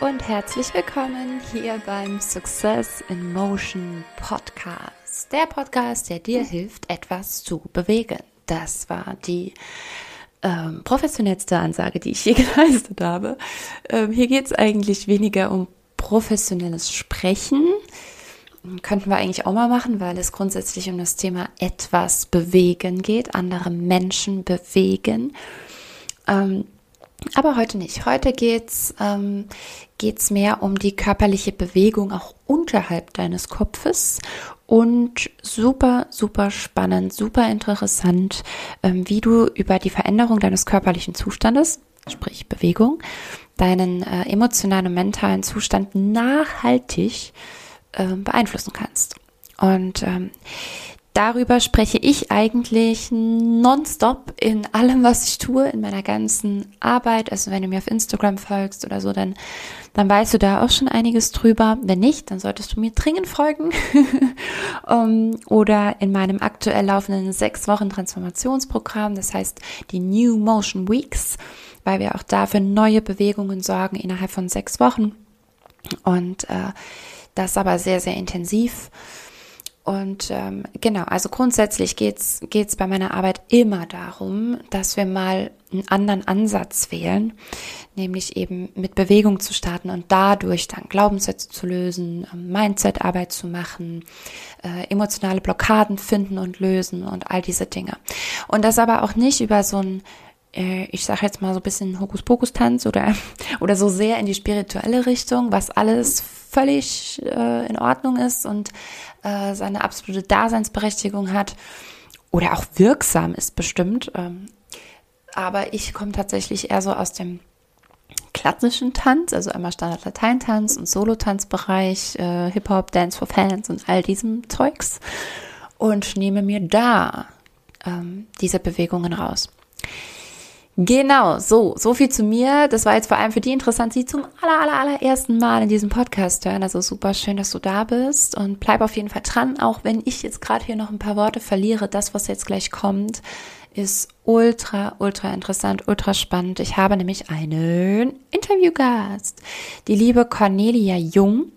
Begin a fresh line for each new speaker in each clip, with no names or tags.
Und herzlich willkommen hier beim Success in Motion Podcast. Der Podcast, der dir hilft, etwas zu bewegen. Das war die ähm, professionellste Ansage, die ich je geleistet habe. Ähm, hier geht es eigentlich weniger um professionelles Sprechen. Könnten wir eigentlich auch mal machen, weil es grundsätzlich um das Thema etwas bewegen geht, andere Menschen bewegen. Ähm, aber heute nicht. Heute geht's ähm, geht's mehr um die körperliche Bewegung auch unterhalb deines Kopfes und super, super spannend, super interessant, ähm, wie du über die Veränderung deines körperlichen Zustandes, sprich Bewegung, deinen äh, emotionalen und mentalen Zustand nachhaltig äh, beeinflussen kannst. Und ähm, darüber spreche ich eigentlich nonstop in allem, was ich tue, in meiner ganzen Arbeit. Also wenn du mir auf Instagram folgst oder so, dann, dann weißt du da auch schon einiges drüber. Wenn nicht, dann solltest du mir dringend folgen. um, oder in meinem aktuell laufenden sechs Wochen Transformationsprogramm, das heißt die New Motion Weeks, weil wir auch dafür neue Bewegungen sorgen innerhalb von sechs Wochen. Und äh, das aber sehr, sehr intensiv. Und ähm, genau, also grundsätzlich geht's geht's bei meiner Arbeit immer darum, dass wir mal einen anderen Ansatz wählen, nämlich eben mit Bewegung zu starten und dadurch dann Glaubenssätze zu lösen, ähm, Mindset-Arbeit zu machen, äh, emotionale Blockaden finden und lösen und all diese Dinge. Und das aber auch nicht über so ein äh, ich sage jetzt mal so ein bisschen Hokuspokus-Tanz oder, oder so sehr in die spirituelle Richtung, was alles völlig äh, in Ordnung ist und äh, seine absolute Daseinsberechtigung hat oder auch wirksam ist bestimmt. Ähm, aber ich komme tatsächlich eher so aus dem klassischen Tanz, also einmal Standard-Lateintanz und Solo-Tanzbereich, äh, Hip-Hop, Dance for Fans und all diesem Zeugs und nehme mir da ähm, diese Bewegungen raus. Genau, so, so viel zu mir. Das war jetzt vor allem für die interessant, die zum aller, aller, allerersten Mal in diesem Podcast hören. Also super schön, dass du da bist und bleib auf jeden Fall dran, auch wenn ich jetzt gerade hier noch ein paar Worte verliere. Das, was jetzt gleich kommt, ist ultra, ultra interessant, ultra spannend. Ich habe nämlich einen Interviewgast. Die liebe Cornelia Jung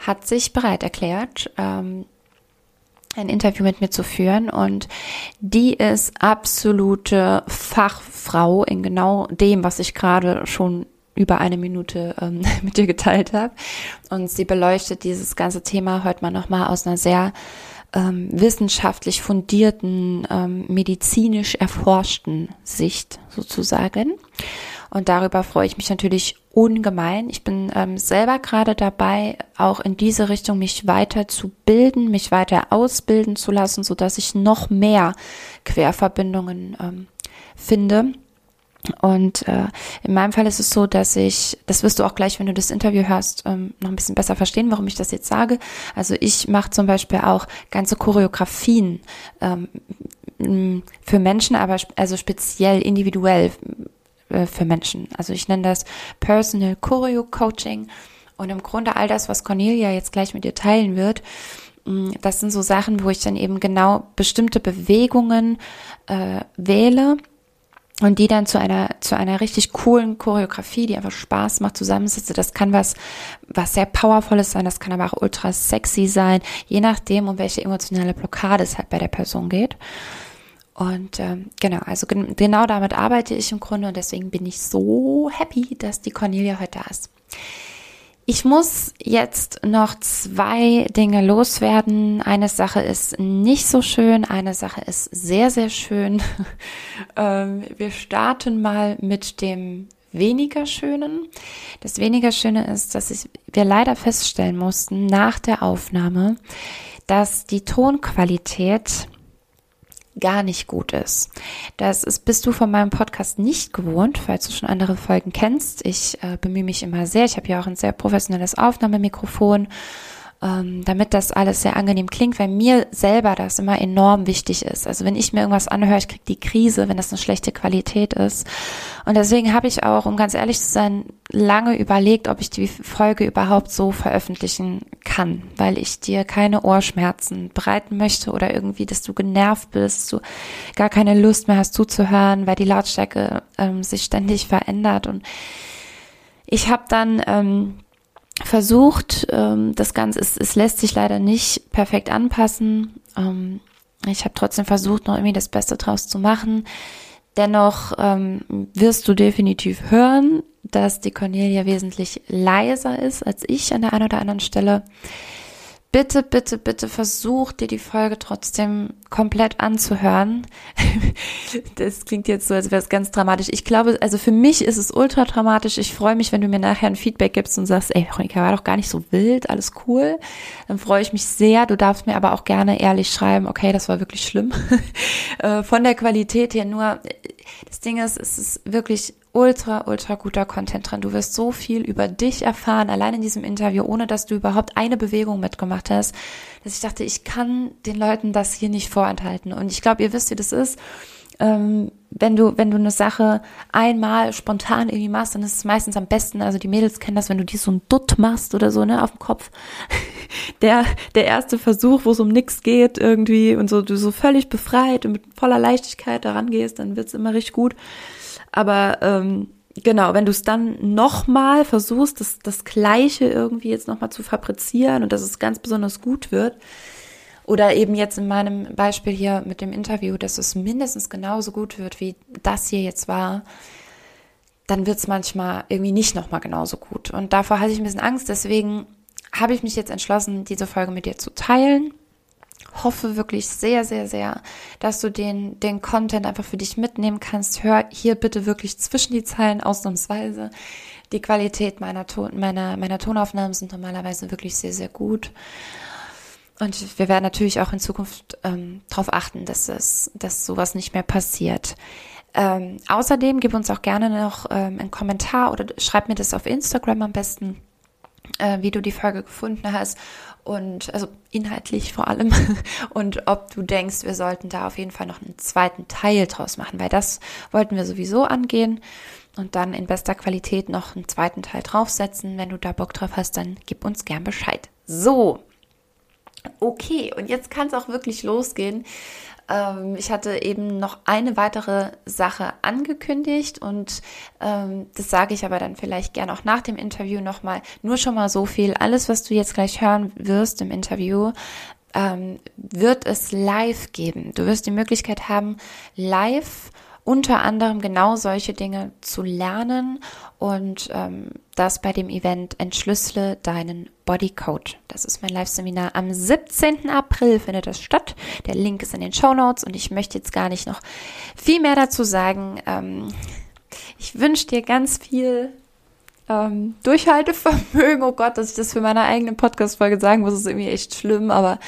hat sich bereit erklärt, ähm, ein Interview mit mir zu führen und die ist absolute Fachfrau in genau dem, was ich gerade schon über eine Minute ähm, mit dir geteilt habe. Und sie beleuchtet dieses ganze Thema heute mal nochmal aus einer sehr ähm, wissenschaftlich fundierten, ähm, medizinisch erforschten Sicht sozusagen. Und darüber freue ich mich natürlich ungemein. Ich bin ähm, selber gerade dabei, auch in diese Richtung mich weiter zu bilden, mich weiter ausbilden zu lassen, so dass ich noch mehr Querverbindungen ähm, finde. Und äh, in meinem Fall ist es so, dass ich, das wirst du auch gleich, wenn du das Interview hörst, ähm, noch ein bisschen besser verstehen, warum ich das jetzt sage. Also ich mache zum Beispiel auch ganze Choreografien ähm, für Menschen, aber also speziell individuell äh, für Menschen. Also ich nenne das Personal Choreo Coaching. Und im Grunde all das, was Cornelia jetzt gleich mit dir teilen wird, mm, das sind so Sachen, wo ich dann eben genau bestimmte Bewegungen äh, wähle und die dann zu einer zu einer richtig coolen Choreografie, die einfach Spaß macht, zusammensetze. Das kann was was sehr powervolles sein, das kann aber auch ultra sexy sein, je nachdem, um welche emotionale Blockade es halt bei der Person geht. Und ähm, genau, also gen genau damit arbeite ich im Grunde und deswegen bin ich so happy, dass die Cornelia heute da ist. Ich muss jetzt noch zwei Dinge loswerden. Eine Sache ist nicht so schön, eine Sache ist sehr, sehr schön. ähm, wir starten mal mit dem weniger Schönen. Das weniger Schöne ist, dass ich, wir leider feststellen mussten nach der Aufnahme, dass die Tonqualität gar nicht gut ist. Das ist, bist du von meinem Podcast nicht gewohnt, falls du schon andere Folgen kennst. Ich äh, bemühe mich immer sehr. Ich habe ja auch ein sehr professionelles Aufnahmemikrofon ähm, damit das alles sehr angenehm klingt, weil mir selber das immer enorm wichtig ist. Also wenn ich mir irgendwas anhöre, ich kriege die Krise, wenn das eine schlechte Qualität ist. Und deswegen habe ich auch, um ganz ehrlich zu sein, lange überlegt, ob ich die Folge überhaupt so veröffentlichen kann, weil ich dir keine Ohrschmerzen bereiten möchte oder irgendwie, dass du genervt bist, du gar keine Lust mehr hast zuzuhören, weil die Lautstärke ähm, sich ständig verändert und Ich habe dann ähm, versucht, ähm, das Ganze, es, es lässt sich leider nicht perfekt anpassen. Ähm, ich habe trotzdem versucht, noch irgendwie das Beste draus zu machen. Dennoch ähm, wirst du definitiv hören, dass die Cornelia wesentlich leiser ist als ich an der einen oder anderen Stelle bitte, bitte, bitte versuch dir die Folge trotzdem komplett anzuhören. das klingt jetzt so, als wäre es ganz dramatisch. Ich glaube, also für mich ist es ultra dramatisch. Ich freue mich, wenn du mir nachher ein Feedback gibst und sagst, ey, Veronika, war doch gar nicht so wild, alles cool. Dann freue ich mich sehr. Du darfst mir aber auch gerne ehrlich schreiben, okay, das war wirklich schlimm. Äh, von der Qualität her nur, das Ding ist, es ist wirklich ultra, ultra guter Content drin. Du wirst so viel über dich erfahren, allein in diesem Interview, ohne dass du überhaupt eine Bewegung mitgemacht hast, dass ich dachte, ich kann den Leuten das hier nicht vorenthalten. Und ich glaube, ihr wisst, wie das ist. Ähm, wenn du, wenn du eine Sache einmal spontan irgendwie machst, dann ist es meistens am besten, also die Mädels kennen das, wenn du dir so ein Dutt machst oder so, ne, auf dem Kopf. Der, der erste Versuch, wo es um nichts geht irgendwie und so, du so völlig befreit und mit voller Leichtigkeit daran gehst, dann wird's immer richtig gut. Aber ähm, genau, wenn du es dann nochmal versuchst, das, das Gleiche irgendwie jetzt nochmal zu fabrizieren und dass es ganz besonders gut wird, oder eben jetzt in meinem Beispiel hier mit dem Interview, dass es mindestens genauso gut wird, wie das hier jetzt war, dann wird es manchmal irgendwie nicht nochmal genauso gut. Und davor hatte ich ein bisschen Angst, deswegen habe ich mich jetzt entschlossen, diese Folge mit dir zu teilen hoffe wirklich sehr, sehr, sehr, dass du den, den Content einfach für dich mitnehmen kannst. Hör hier bitte wirklich zwischen die Zeilen ausnahmsweise. Die Qualität meiner, Ton, meiner, meiner Tonaufnahmen sind normalerweise wirklich sehr, sehr gut. Und wir werden natürlich auch in Zukunft ähm, darauf achten, dass es, dass sowas nicht mehr passiert. Ähm, außerdem gib uns auch gerne noch ähm, einen Kommentar oder schreib mir das auf Instagram am besten, äh, wie du die Folge gefunden hast und also inhaltlich vor allem und ob du denkst, wir sollten da auf jeden Fall noch einen zweiten Teil draus machen, weil das wollten wir sowieso angehen und dann in bester Qualität noch einen zweiten Teil draufsetzen. Wenn du da Bock drauf hast, dann gib uns gern Bescheid. So. Okay, und jetzt kann es auch wirklich losgehen. Ähm, ich hatte eben noch eine weitere Sache angekündigt und ähm, das sage ich aber dann vielleicht gern auch nach dem Interview nochmal. Nur schon mal so viel. Alles, was du jetzt gleich hören wirst im Interview, ähm, wird es live geben. Du wirst die Möglichkeit haben, live unter anderem genau solche Dinge zu lernen und ähm, das bei dem Event Entschlüssele deinen Bodycode. Das ist mein Live-Seminar. Am 17. April findet das statt. Der Link ist in den Show Notes und ich möchte jetzt gar nicht noch viel mehr dazu sagen. Ähm, ich wünsche dir ganz viel ähm, Durchhaltevermögen. Oh Gott, dass ich das für meine eigene Podcast-Folge sagen muss, ist irgendwie echt schlimm. Aber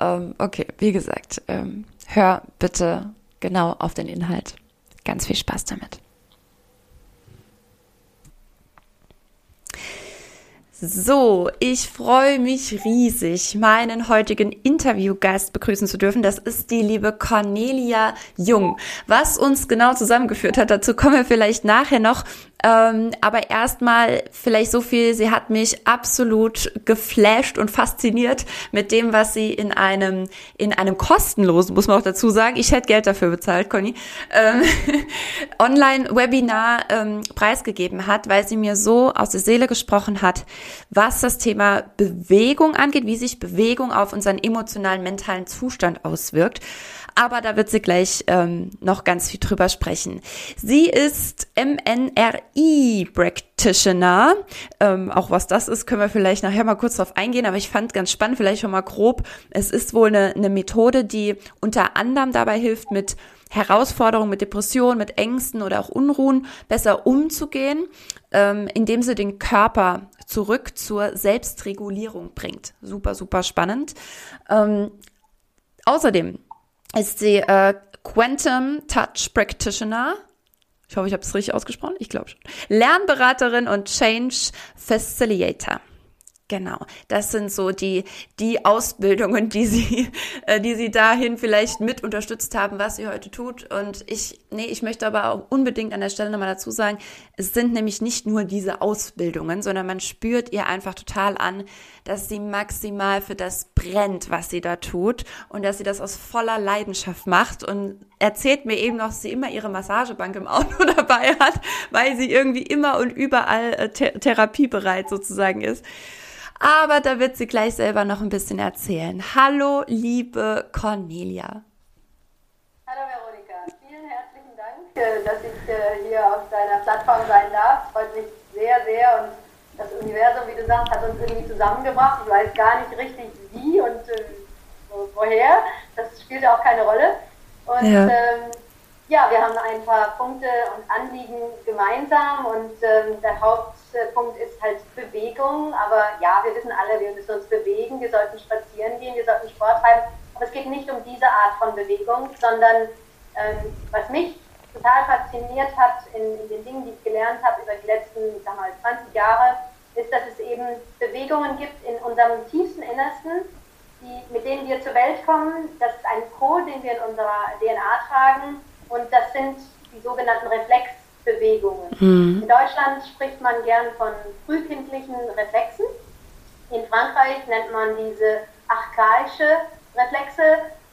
ähm, okay, wie gesagt, ähm, hör bitte genau auf den Inhalt. Ganz viel Spaß damit. So, ich freue mich riesig, meinen heutigen Interviewgast begrüßen zu dürfen. Das ist die liebe Cornelia Jung. Was uns genau zusammengeführt hat, dazu kommen wir vielleicht nachher noch. Ähm, aber erstmal vielleicht so viel, sie hat mich absolut geflasht und fasziniert mit dem, was sie in einem, in einem kostenlosen, muss man auch dazu sagen, ich hätte Geld dafür bezahlt, Conny, ähm, Online-Webinar ähm, preisgegeben hat, weil sie mir so aus der Seele gesprochen hat, was das Thema Bewegung angeht, wie sich Bewegung auf unseren emotionalen, mentalen Zustand auswirkt aber da wird sie gleich ähm, noch ganz viel drüber sprechen. Sie ist MNRI Practitioner. Ähm, auch was das ist, können wir vielleicht nachher mal kurz drauf eingehen, aber ich fand ganz spannend, vielleicht schon mal grob. Es ist wohl eine, eine Methode, die unter anderem dabei hilft, mit Herausforderungen, mit Depressionen, mit Ängsten oder auch Unruhen besser umzugehen, ähm, indem sie den Körper zurück zur Selbstregulierung bringt. Super, super spannend. Ähm, außerdem ist sie äh, Quantum Touch Practitioner. Ich hoffe, ich habe es richtig ausgesprochen. Ich glaube schon. Lernberaterin und Change Facilitator. Genau, das sind so die, die Ausbildungen, die sie, äh, die sie dahin vielleicht mit unterstützt haben, was sie heute tut. Und ich, nee, ich möchte aber auch unbedingt an der Stelle nochmal dazu sagen, es sind nämlich nicht nur diese Ausbildungen, sondern man spürt ihr einfach total an, dass sie maximal für das brennt, was sie da tut und dass sie das aus voller Leidenschaft macht und erzählt mir eben noch, dass sie immer ihre Massagebank im Auto dabei hat, weil sie irgendwie immer und überall äh, th therapiebereit sozusagen ist. Aber da wird sie gleich selber noch ein bisschen erzählen. Hallo, liebe Cornelia.
Hallo Veronika, vielen herzlichen Dank, äh, dass ich äh, hier auf deiner Plattform sein darf. Freut mich sehr, sehr und das Universum, wie du sagst, hat uns irgendwie zusammengebracht. Ich weiß gar nicht richtig wie und äh, woher. Das spielt auch keine Rolle. Und ja. Ähm, ja, wir haben ein paar Punkte und Anliegen gemeinsam und ähm, der Hauptpunkt ist halt Bewegung. Aber ja, wir wissen alle, wir müssen uns bewegen, wir sollten spazieren gehen, wir sollten Sport treiben. Aber es geht nicht um diese Art von Bewegung, sondern ähm, was mich total fasziniert hat in, in, den Dingen, die ich gelernt habe über die letzten, sag mal, 20 Jahre, ist, dass es eben Bewegungen gibt in unserem tiefsten Innersten, die, mit denen wir zur Welt kommen. Das ist ein Code, den wir in unserer DNA tragen und das sind die sogenannten Reflexbewegungen. Mhm. In Deutschland spricht man gern von frühkindlichen Reflexen. In Frankreich nennt man diese archaische Reflexe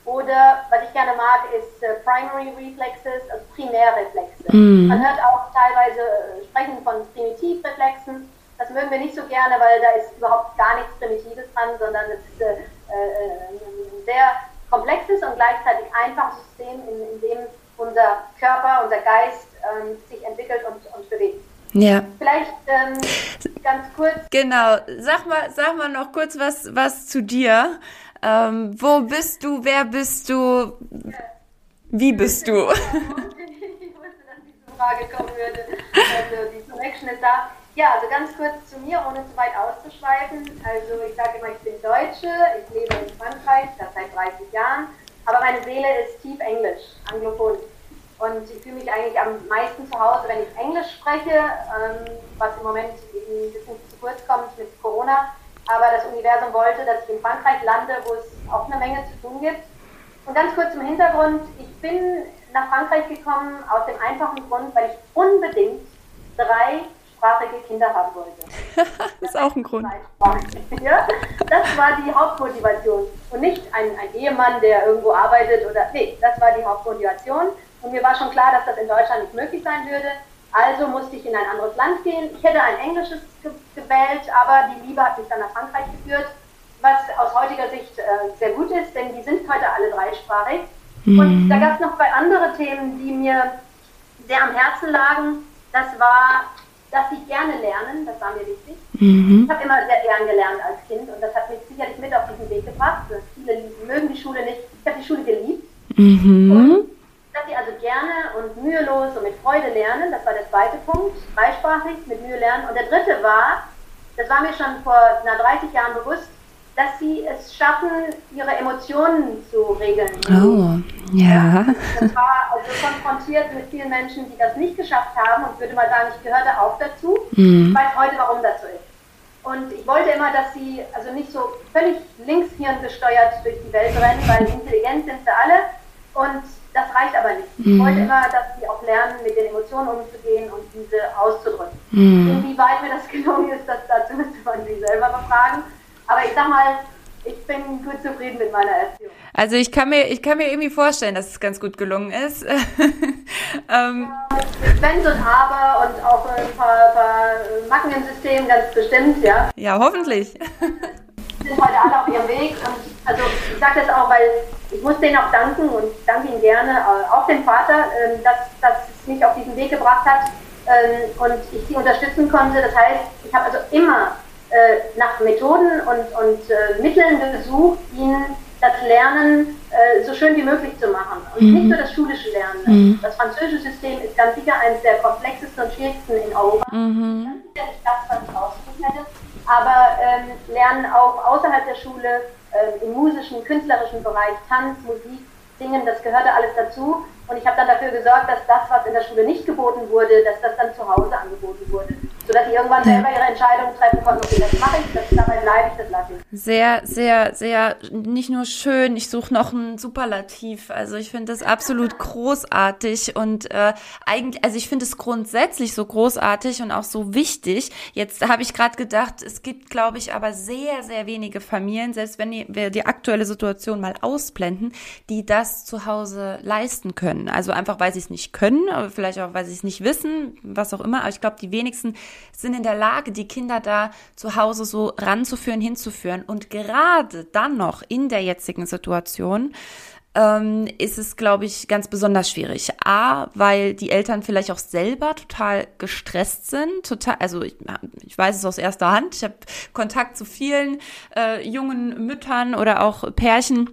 oder was ich gerne mag, ist äh, Primary Reflexes, also Primärreflexe. Mm. Man hört auch teilweise äh, sprechen von Primitivreflexen. Das mögen wir nicht so gerne, weil da ist überhaupt gar nichts Primitives dran, sondern es ist äh, äh, ein sehr komplexes und gleichzeitig einfaches System, in, in dem unser Körper, unser Geist ähm, sich entwickelt und, und bewegt.
Ja.
Vielleicht ähm, ganz kurz.
Genau. Sag mal, sag mal noch kurz was, was zu dir. Ähm, wo bist du? Wer bist du? Wie bist du?
ich wusste, dass diese Frage kommen würde. Also die Connection ist da. Ja, also ganz kurz zu mir, ohne zu weit auszuschweifen. Also ich sage immer, ich bin Deutsche, ich lebe in Frankreich, das seit 30 Jahren, aber meine Seele ist tief Englisch, anglophon. Und ich fühle mich eigentlich am meisten zu Hause, wenn ich Englisch spreche, ähm, was im Moment eben ein bisschen zu kurz kommt mit Corona. Aber das Universum wollte, dass ich in Frankreich lande, wo es auch eine Menge zu tun gibt. Und ganz kurz zum Hintergrund. Ich bin nach Frankreich gekommen aus dem einfachen Grund, weil ich unbedingt drei zweisprachige Kinder haben wollte.
das ist auch ein Grund.
Ja, das war die Hauptmotivation. Und nicht ein, ein Ehemann, der irgendwo arbeitet oder. Nee, das war die Hauptmotivation. Und mir war schon klar, dass das in Deutschland nicht möglich sein würde. Also musste ich in ein anderes Land gehen. Ich hätte ein englisches ge gewählt, aber die Liebe hat mich dann nach Frankreich geführt, was aus heutiger Sicht äh, sehr gut ist, denn die sind heute alle dreisprachig. Mhm. Und da gab es noch zwei andere Themen, die mir sehr am Herzen lagen. Das war dass sie gerne lernen, das war mir wichtig. Mhm. Ich habe immer sehr gern gelernt als Kind und das hat mich sicherlich mit auf diesen Weg gebracht. Viele mögen die Schule nicht. Ich habe die Schule geliebt. Mhm. Und dass sie also gerne und mühelos und mit Freude lernen, das war der zweite Punkt. Dreisprachig, mit Mühe lernen. Und der dritte war, das war mir schon vor na, 30 Jahren bewusst, dass sie es schaffen, ihre Emotionen zu regeln.
Oh, ja.
Ich war also konfrontiert mit vielen Menschen, die das nicht geschafft haben und würde mal sagen, ich gehörte auch dazu. Mhm. Ich weiß heute, warum das so ist. Und ich wollte immer, dass sie also nicht so völlig linkshirn gesteuert durch die Welt rennen, weil intelligent sind sie alle. Und das reicht aber nicht. Ich mhm. wollte immer, dass sie auch lernen, mit den Emotionen umzugehen und diese auszudrücken. Mhm. Inwieweit mir das gelungen ist, das dazu müsste man sie selber befragen. Aber ich sag mal, ich bin gut zufrieden mit meiner Erziehung.
Also ich kann mir, ich kann mir irgendwie vorstellen, dass es ganz gut gelungen ist.
ähm. Wenns und Aber und auch ein paar, paar Macken im System ganz bestimmt, ja.
Ja, hoffentlich.
sind heute alle auf ihrem Weg und also ich sage das auch, weil ich muss denen auch danken und danke ihnen gerne, äh, auch dem Vater, ähm, dass, dass es mich auf diesen Weg gebracht hat ähm, und ich sie unterstützen konnte. Das heißt, ich habe also immer äh, nach Methoden und, und äh, Mitteln gesucht, ihnen das Lernen äh, so schön wie möglich zu machen. Und mhm. nicht nur das schulische Lernen. Mhm. Das französische System ist ganz sicher eines der komplexesten und schwierigsten in Europa. Mhm. Ganz sicher nicht das, was ich ausgesucht hätte. Aber ähm, Lernen auch außerhalb der Schule, äh, im musischen, künstlerischen Bereich, Tanz, Musik, Singen, das gehörte alles dazu. Und ich habe dann dafür gesorgt, dass das, was in der Schule nicht geboten wurde, dass das dann zu Hause angeboten wurde. Sodass sie irgendwann selber ihre Entscheidungen treffen konnten, okay, das mache ich, das, dabei bleibe ich, das lasse ich.
Sehr, sehr, sehr, nicht nur schön, ich suche noch ein Superlativ. Also ich finde das absolut großartig und äh, eigentlich, also ich finde es grundsätzlich so großartig und auch so wichtig. Jetzt habe ich gerade gedacht, es gibt, glaube ich, aber sehr, sehr wenige Familien, selbst wenn wir die aktuelle Situation mal ausblenden, die das zu Hause leisten können. Also einfach, weil sie es nicht können, aber vielleicht auch, weil sie es nicht wissen, was auch immer. Aber ich glaube, die wenigsten sind in der Lage, die Kinder da zu Hause so ranzuführen, hinzuführen. Und gerade dann noch in der jetzigen Situation, ähm, ist es, glaube ich, ganz besonders schwierig. A, weil die Eltern vielleicht auch selber total gestresst sind. Total, also ich, ich weiß es aus erster Hand. Ich habe Kontakt zu vielen äh, jungen Müttern oder auch Pärchen,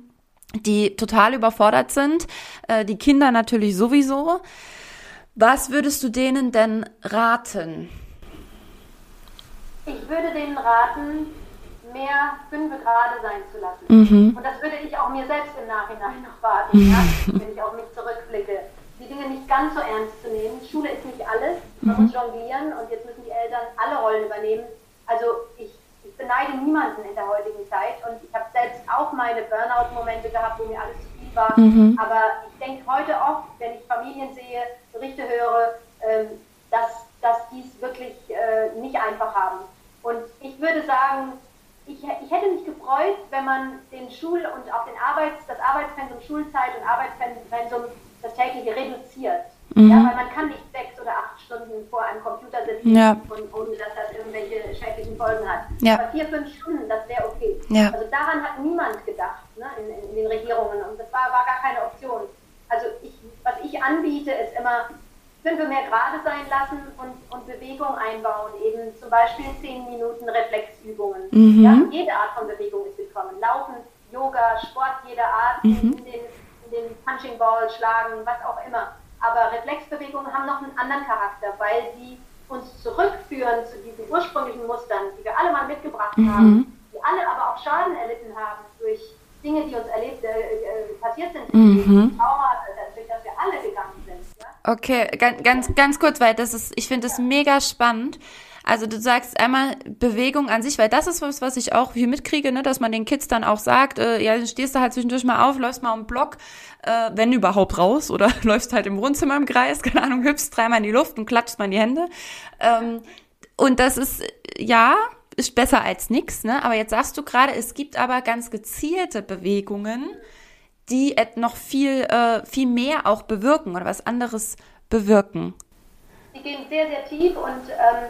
die total überfordert sind. Äh, die Kinder natürlich sowieso. Was würdest du denen denn raten?
Ich würde denen raten, mehr fünf Grade sein zu lassen. Mhm. Und das würde ich auch mir selbst im Nachhinein noch raten, ja, wenn ich auf mich zurückblicke. Die Dinge nicht ganz so ernst zu nehmen. Schule ist nicht alles. Man mhm. muss jonglieren und jetzt müssen die Eltern alle Rollen übernehmen. Also ich, ich beneide niemanden in der heutigen Zeit und ich habe selbst auch meine Burnout-Momente gehabt, wo mir alles zu viel war. Mhm. Aber ich denke heute oft, wenn ich Familien sehe, Berichte höre, ähm, dass, dass die es wirklich äh, nicht einfach haben. Und ich würde sagen, ich, ich, hätte mich gefreut, wenn man den Schul- und auch den Arbeits-, das Arbeitspensum Schulzeit und Arbeitspensum, das tägliche reduziert. Mhm. Ja, weil man kann nicht sechs oder acht Stunden vor einem Computer sitzen, ja. und, ohne dass das irgendwelche schädlichen Folgen hat. Ja. Aber vier, fünf Stunden, das wäre okay. Ja. Also daran hat niemand gedacht ne, in, in, den Regierungen und das war, war gar keine Option. Also ich, was ich anbiete, ist immer fünf mehr gerade sein lassen und, und Bewegung einbauen, eben zum Beispiel zehn Minuten Reflexübungen. Mhm. Ja, jede Art von Bewegung ist willkommen. Laufen, Yoga, Sport jeder Art, mhm. in, den, in den Punching Ball schlagen, was auch immer. Aber Reflexbewegungen haben noch einen anderen Charakter, weil sie uns zurückführen zu diesen ursprünglichen Mustern, die wir alle mal mitgebracht mhm. haben, die alle aber auch Schaden erlitten haben durch Dinge, die uns erlebt, äh, äh, passiert sind, mhm. Trauma, durch das wir alle gegangen sind.
Okay, ganz, ganz, ganz kurz, weil das ist, ich finde das mega spannend. Also du sagst einmal Bewegung an sich, weil das ist was, was ich auch hier mitkriege, ne, dass man den Kids dann auch sagt, äh, ja, stehst du halt zwischendurch mal auf, läufst mal um Block, äh, wenn überhaupt raus, oder läufst halt im Wohnzimmer im Kreis, keine Ahnung, hüpfst dreimal in die Luft und klatschst mal in die Hände. Ähm, und das ist, ja, ist besser als nichts, ne? Aber jetzt sagst du gerade, es gibt aber ganz gezielte Bewegungen, die noch viel, äh, viel mehr auch bewirken oder was anderes bewirken.
Die gehen sehr, sehr tief und ähm,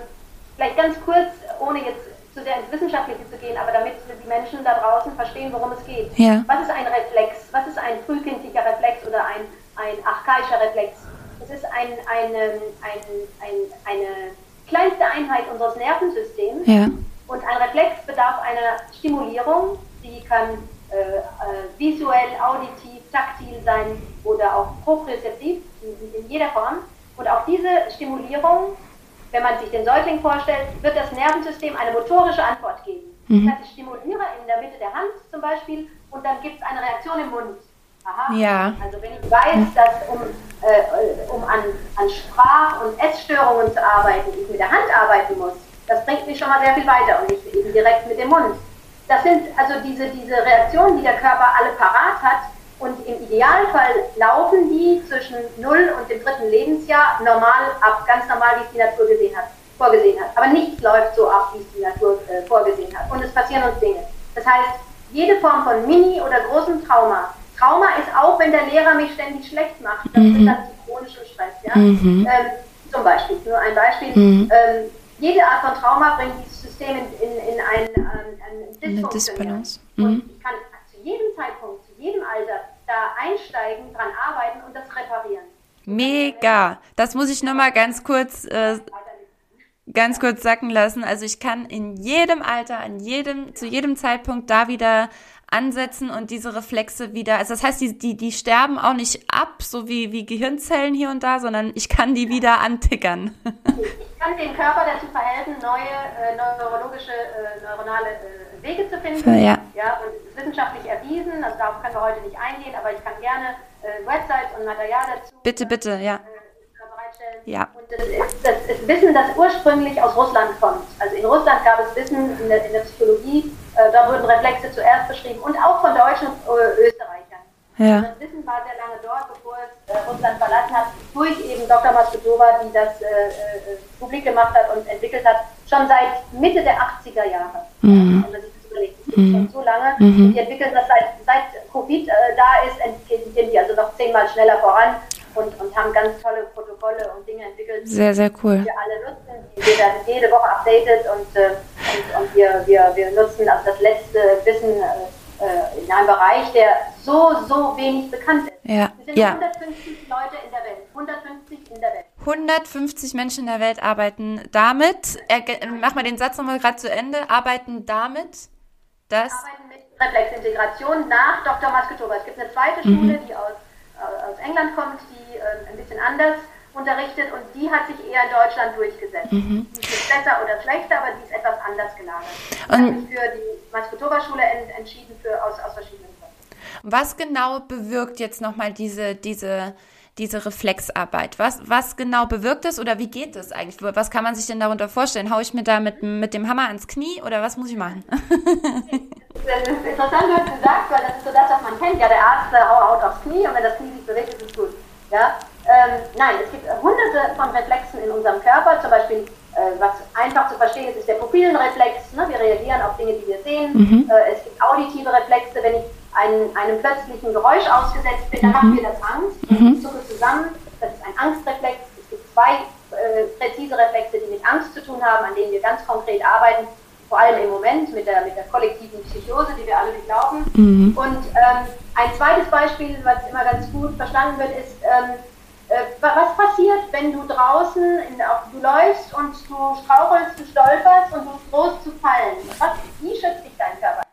vielleicht ganz kurz, ohne jetzt zu sehr ins Wissenschaftliche zu gehen, aber damit die Menschen da draußen verstehen, worum es geht. Ja. Was ist ein Reflex? Was ist ein frühkindlicher Reflex oder ein, ein archaischer Reflex? Es ist ein, eine, ein, ein, eine kleinste Einheit unseres Nervensystems. Ja und ein Reflex bedarf einer Stimulierung, die kann visuell, auditiv, taktil sein oder auch propriozeptiv in, jeder Form. Und auch diese Stimulierung, wenn man sich den Säugling vorstellt, wird das Nervensystem eine motorische Antwort geben. Mhm. Das heißt, ich stimuliere in der Mitte der Hand zum Beispiel und dann gibt es eine Reaktion im Mund. Aha. Ja. Also wenn ich weiß, dass um, äh, um an, an Sprach- und Essstörungen zu arbeiten, ich mit der Hand arbeiten muss, das bringt mich schon mal sehr viel weiter und nicht eben direkt mit dem Mund. Das sind also diese, diese Reaktionen, die der Körper alle parat hat. Und im Idealfall laufen die zwischen 0 und dem dritten Lebensjahr normal ab, ganz normal, wie es die Natur gesehen hat, vorgesehen hat. Aber nichts läuft so ab, wie es die Natur äh, vorgesehen hat. Und es passieren uns Dinge. Das heißt, jede Form von Mini- oder großem Trauma. Trauma ist auch, wenn der Lehrer mich ständig schlecht macht. Das mhm. ist dann chronischer Stress. Ja? Mhm. Ähm, zum Beispiel, nur ein Beispiel. Mhm. Ähm, jede Art von Trauma bringt dieses System in, in, in ein, ein, ein Disbalance. Mhm. Und ich kann zu jedem Zeitpunkt, zu jedem Alter da einsteigen, dran arbeiten und das reparieren.
Mega! Das muss ich nur mal ganz kurz, äh, ganz kurz sacken lassen. Also ich kann in jedem Alter, an jedem, zu jedem Zeitpunkt da wieder ansetzen und diese Reflexe wieder, also das heißt, die, die, die sterben auch nicht ab, so wie, wie Gehirnzellen hier und da, sondern ich kann die wieder antickern.
Ich kann den Körper dazu verhelfen, neue äh, neurologische, äh, neuronale äh, Wege zu finden. Ja. ja. Und es ist wissenschaftlich erwiesen, also darauf können wir heute nicht eingehen, aber ich kann gerne äh, Websites und Material dazu.
Bitte, bitte, ja.
Ja. Und das das ist Wissen, das ursprünglich aus Russland kommt. Also in Russland gab es Wissen in der, in der Psychologie, äh, da wurden Reflexe zuerst beschrieben und auch von Deutschen und äh, Österreichern. Ja. Das Wissen war sehr lange dort, bevor es äh, Russland verlassen hat, durch eben Dr. Maskutova, die das äh, äh, publik gemacht hat und entwickelt hat, schon seit Mitte der 80er Jahre. Mhm. Wenn man sich das überlegt, das mhm. schon so lange. Mhm. Die entwickeln das seit, seit Covid äh, da ist, gehen die also noch zehnmal schneller voran und, und haben ganz tolle Protokolle und Dinge entwickelt,
sehr, sehr cool.
die wir alle nutzen. Die werden jede Woche updated und, äh, und, und, wir, wir, wir nutzen also das letzte Wissen äh, in einem Bereich, der so, so wenig bekannt ist.
Ja.
Es sind
ja.
150 Leute in der Welt. 150 in der Welt.
150 Menschen in der Welt arbeiten damit, äh, mach mal den Satz nochmal gerade zu Ende, arbeiten damit, dass...
Arbeiten mit Reflexintegration nach Dr. Masketova. Es gibt eine zweite mhm. Schule, die aus, äh, aus England kommt, die äh, ein bisschen anders unterrichtet und die hat sich eher in Deutschland durchgesetzt. Mhm. Die ist nicht besser oder schlechter, aber die ist etwas anders gelagert. Ich habe mich für die Maskutova-Schule entschieden, für, aus, aus verschiedenen Gründen.
Was genau bewirkt jetzt nochmal diese, diese, diese Reflexarbeit? Was, was genau bewirkt es oder wie geht es eigentlich? Was kann man sich denn darunter vorstellen? Hau ich mir da mit, mit dem Hammer ans Knie oder was muss ich machen?
das ist interessant, was du sagst, weil das ist so das, was man kennt. Ja, der Arzt haut aufs Knie und wenn das Knie sich bewegt, ist es gut. Ja? Ähm, nein, es gibt hunderte von Reflexen in unserem Körper, zum Beispiel, äh, was einfach zu verstehen ist, ist der Pupillenreflex. Ne? Wir reagieren auf Dinge, die wir sehen. Mhm. Äh, es gibt auditive Reflexe, wenn ich ein, einem plötzlichen Geräusch ausgesetzt bin, dann mhm. macht mir das Angst. Mhm. Zucke zusammen, das ist ein Angstreflex. Es gibt zwei äh, präzise Reflexe, die mit Angst zu tun haben, an denen wir ganz konkret arbeiten vor allem im Moment mit der, mit der kollektiven Psychose, die wir alle durchlaufen. Mhm. Und ähm, ein zweites Beispiel, was immer ganz gut verstanden wird, ist, ähm, äh, was passiert, wenn du draußen, in, du läufst und du strauchelst, du stolperst und du drohst zu fallen? Was, wie schützt dich dein Körper?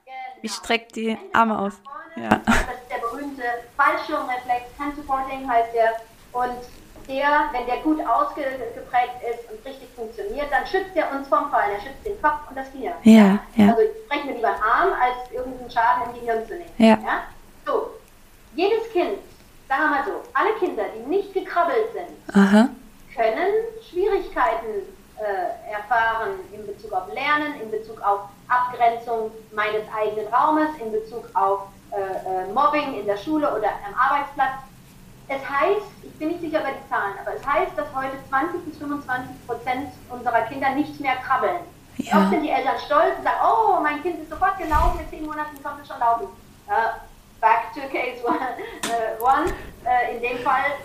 Ich strecke die Arme aus.
Ja. Das ist der berühmte Fallschirmreflex, Hand Supporting heißt der. Und der, wenn der gut ausgeprägt ist und richtig funktioniert, dann schützt er uns vom Fallen. Er schützt den Kopf und das Gehirn.
Ja, ja.
Also ich spreche mir lieber einen Arm, als irgendeinen Schaden im Gehirn zu nehmen.
Ja.
ja. So, jedes Kind, sagen wir mal so, alle Kinder, die nicht gekrabbelt sind,
Aha.
können Schwierigkeiten äh, erfahren in Bezug auf Lernen, in Bezug auf Abgrenzung meines eigenen Raumes, in Bezug auf äh, äh, Mobbing in der Schule oder am Arbeitsplatz. Es heißt, ich bin nicht sicher über die Zahlen, aber es heißt, dass heute 20 bis 25 Prozent unserer Kinder nicht mehr krabbeln. Ja. Oft sind die Eltern stolz und sagen, oh, mein Kind ist sofort gelaufen, mit zehn Monaten konnte es schon laufen. Uh, back to case one. Uh, one. Uh, in dem Fall,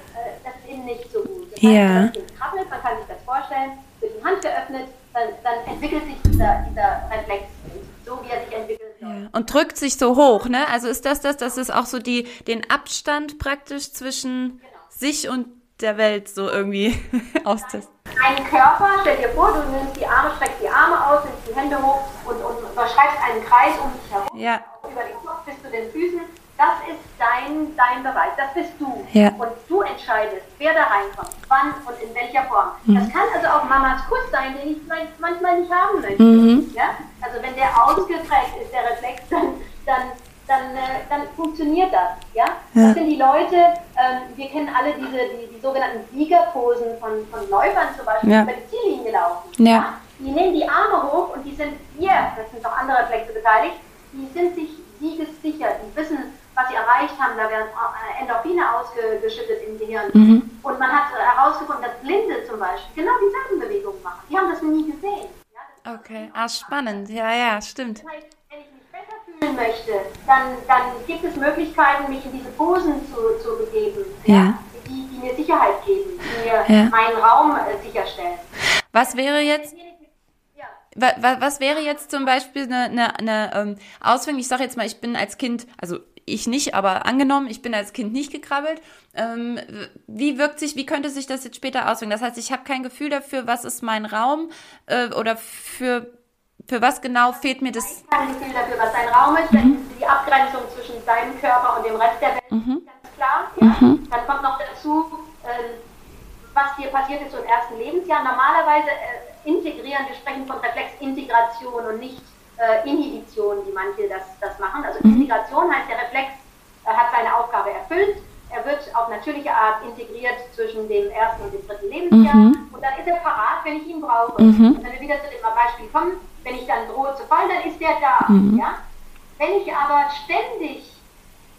das ist eben nicht so gut. Das heißt, ja. das Kind krabbelt, man kann sich das vorstellen, die Hand geöffnet, dann, dann entwickelt sich dieser, dieser Reflex so, wie er sich entwickelt. Ja.
Und drückt sich so hoch, ne? Also ist das das, das ist auch so die, den Abstand praktisch zwischen genau. sich und der Welt so irgendwie austesten.
Ein Körper, stell dir vor, du nimmst die Arme, streckst die Arme aus, nimmst die Hände hoch und, und überschreibst einen Kreis um dich herum.
Ja.
Über den Kopf bis zu den Füßen das ist dein, dein Bereich, das bist du.
Ja.
Und du entscheidest, wer da reinkommt, wann und in welcher Form. Mhm. Das kann also auch Mamas Kuss sein, den ich manchmal nicht haben möchte. Mhm. Ja? Also wenn der ausgeprägt ist, der Reflex, dann, dann, dann, äh, dann funktioniert das. Ja? ja? Das sind die Leute, ähm, wir kennen alle diese die, die sogenannten Siegerposen von, von Läufern zum Beispiel, ja. die über die Ziellinie laufen.
Ja. ja.
Die nehmen die Arme hoch und die sind hier, das sind auch andere Reflexe beteiligt, die sind sich siegessicher, die wissen, was sie erreicht haben. Da werden Endorphine ausgeschüttet im Gehirn. Mhm. Und man hat herausgefunden, dass Blinde zum Beispiel genau dieselben Bewegungen machen. Die haben das nie gesehen.
Ja, okay, ah, spannend. Ja, ja, stimmt.
Das heißt, wenn ich mich besser fühlen möchte, dann, dann gibt es Möglichkeiten, mich in diese Posen zu, zu begeben,
ja.
die, die, mir Sicherheit geben, die mir ja. meinen Raum äh, sicherstellen.
Was wäre jetzt was wäre jetzt zum Beispiel eine, eine, eine ähm, Auswirkung? Ich sage jetzt mal, ich bin als Kind, also ich nicht, aber angenommen, ich bin als Kind nicht gekrabbelt. Ähm, wie wirkt sich, wie könnte sich das jetzt später auswirken? Das heißt, ich habe kein Gefühl dafür, was ist mein Raum äh, oder für, für was genau fehlt mir das?
Ich habe kein Gefühl dafür, was dein Raum ist. Mhm. Die Abgrenzung zwischen deinem Körper und dem Rest der Welt mhm. ist ganz klar. Ja? Mhm. Dann kommt noch dazu, äh, was dir passiert ist im ersten Lebensjahr. Normalerweise äh, integrieren, wir sprechen von Reflexintegration und nicht äh, Inhibition, wie manche das, das machen. Also mhm. Integration heißt, der Reflex äh, hat seine Aufgabe erfüllt, er wird auf natürliche Art integriert zwischen dem ersten und dem dritten Lebensjahr. Mhm. Und dann ist er parat, wenn ich ihn brauche. Mhm. Und wenn wir wieder zu dem Beispiel kommen, wenn ich dann drohe zu fallen, dann ist er da. Mhm. Ja? Wenn ich aber ständig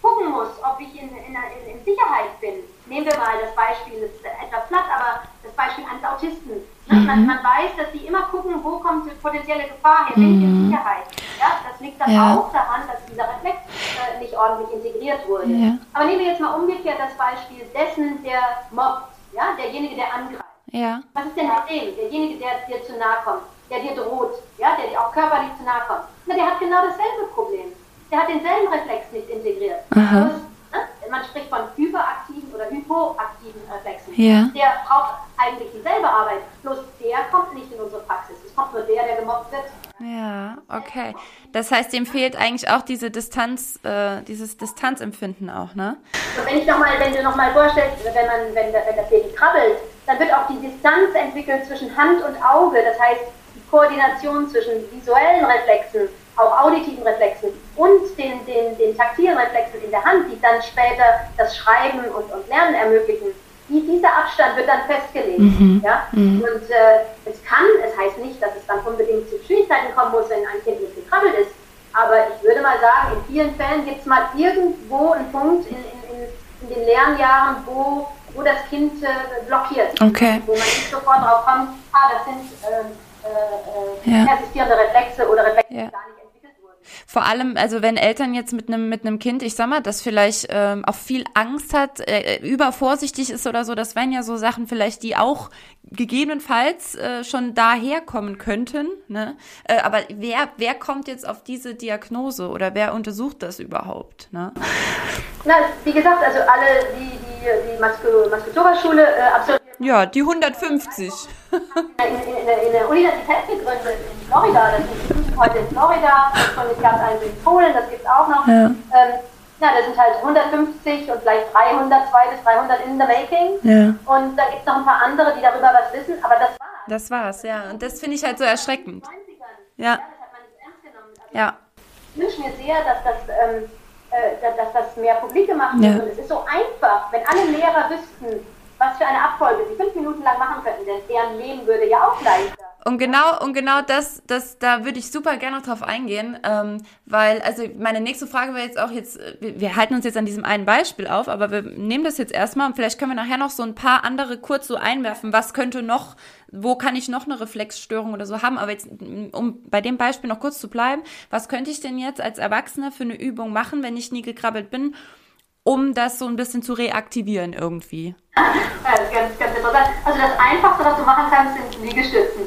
gucken muss, ob ich in, in, in, in Sicherheit bin, nehmen wir mal das Beispiel, das ist etwas platt, aber das Beispiel eines Autisten. Mhm. Man, man, weiß, dass sie immer gucken, wo kommt die potenzielle Gefahr her, bin ich in mhm. Sicherheit. Ja, das liegt dann ja. auch daran, dass dieser Reflex äh, nicht ordentlich integriert wurde. Ja. Aber nehmen wir jetzt mal umgekehrt das Beispiel dessen, der mobbt, ja, derjenige, der angreift. Ja. Was ist denn mit dem? Derjenige, der dir zu nahe kommt, der dir droht, ja, der dir auch körperlich zu nahe kommt. Na, der hat genau dasselbe Problem. Der hat denselben Reflex nicht integriert. Aha. Ne? Man spricht von hyperaktiven oder hypoaktiven Reflexen. Ja. Der braucht eigentlich dieselbe Arbeit, bloß der kommt nicht in unsere Praxis. Es kommt nur der, der gemobbt wird.
Ja, okay. Das heißt, dem fehlt eigentlich auch diese Distanz, äh, dieses Distanzempfinden auch, ne?
Und wenn ich noch mal, wenn du nochmal vorstellst, wenn man, wenn, wenn das Baby krabbelt, dann wird auch die Distanz entwickelt zwischen Hand und Auge. Das heißt, die Koordination zwischen visuellen Reflexen auch auditiven Reflexen und den, den, den taktilen Reflexen in der Hand, die dann später das Schreiben und, und Lernen ermöglichen, die, dieser Abstand wird dann festgelegt. Mhm. Ja? Mhm. Und äh, es kann, es heißt nicht, dass es dann unbedingt zu Schwierigkeiten kommen muss, wenn ein Kind nicht gekrabbelt ist, aber ich würde mal sagen, in vielen Fällen gibt es mal irgendwo einen Punkt in, in, in, in den Lernjahren, wo, wo das Kind äh, blockiert. Okay. Wo man nicht sofort drauf kommt, ah, das sind äh, äh, äh persistierende Reflexe oder Reflexe, ja. die gar nicht
vor allem, also wenn Eltern jetzt mit einem mit einem Kind, ich sag mal, das vielleicht ähm, auch viel Angst hat, äh, übervorsichtig ist oder so, das wären ja so Sachen vielleicht, die auch gegebenenfalls äh, schon daherkommen könnten. Ne? Äh, aber wer wer kommt jetzt auf diese Diagnose oder wer untersucht das überhaupt? Ne?
Na, wie gesagt, also alle, die die, die Maskutora-Schule äh, absolviert
ja, die 150.
in, in, in, der Universität gegründet in Florida. Das ist heute in Florida. Und es gab eins in Polen, das gibt es auch noch. Ja. Ähm, ja, das sind halt 150 und vielleicht 300, 200 bis 300 in the making. Ja. Und da gibt es noch ein paar andere, die darüber was wissen, aber das war's.
Das war's, ja. Und das finde ich halt so erschreckend. Ja. ja. Das hat man nicht ernst genommen. Also ja.
Ich wünsche mir sehr, dass das, ähm, äh, dass das mehr publik gemacht wird. Ja. Und es ist so einfach, wenn alle Lehrer wüssten, was für eine Abfolge sie fünf Minuten lang machen könnten, denn deren Leben würde ja auch leichter.
Und genau, und genau das, das, da würde ich super gerne drauf eingehen, ähm, weil, also meine nächste Frage wäre jetzt auch jetzt, wir, wir, halten uns jetzt an diesem einen Beispiel auf, aber wir nehmen das jetzt erstmal und vielleicht können wir nachher noch so ein paar andere kurz so einwerfen, was könnte noch, wo kann ich noch eine Reflexstörung oder so haben, aber jetzt, um bei dem Beispiel noch kurz zu bleiben, was könnte ich denn jetzt als Erwachsener für eine Übung machen, wenn ich nie gekrabbelt bin, um das so ein bisschen zu reaktivieren irgendwie?
Ja, das ist ganz, ganz interessant. Also das Einfachste, was du machen kannst, sind Liegestützen.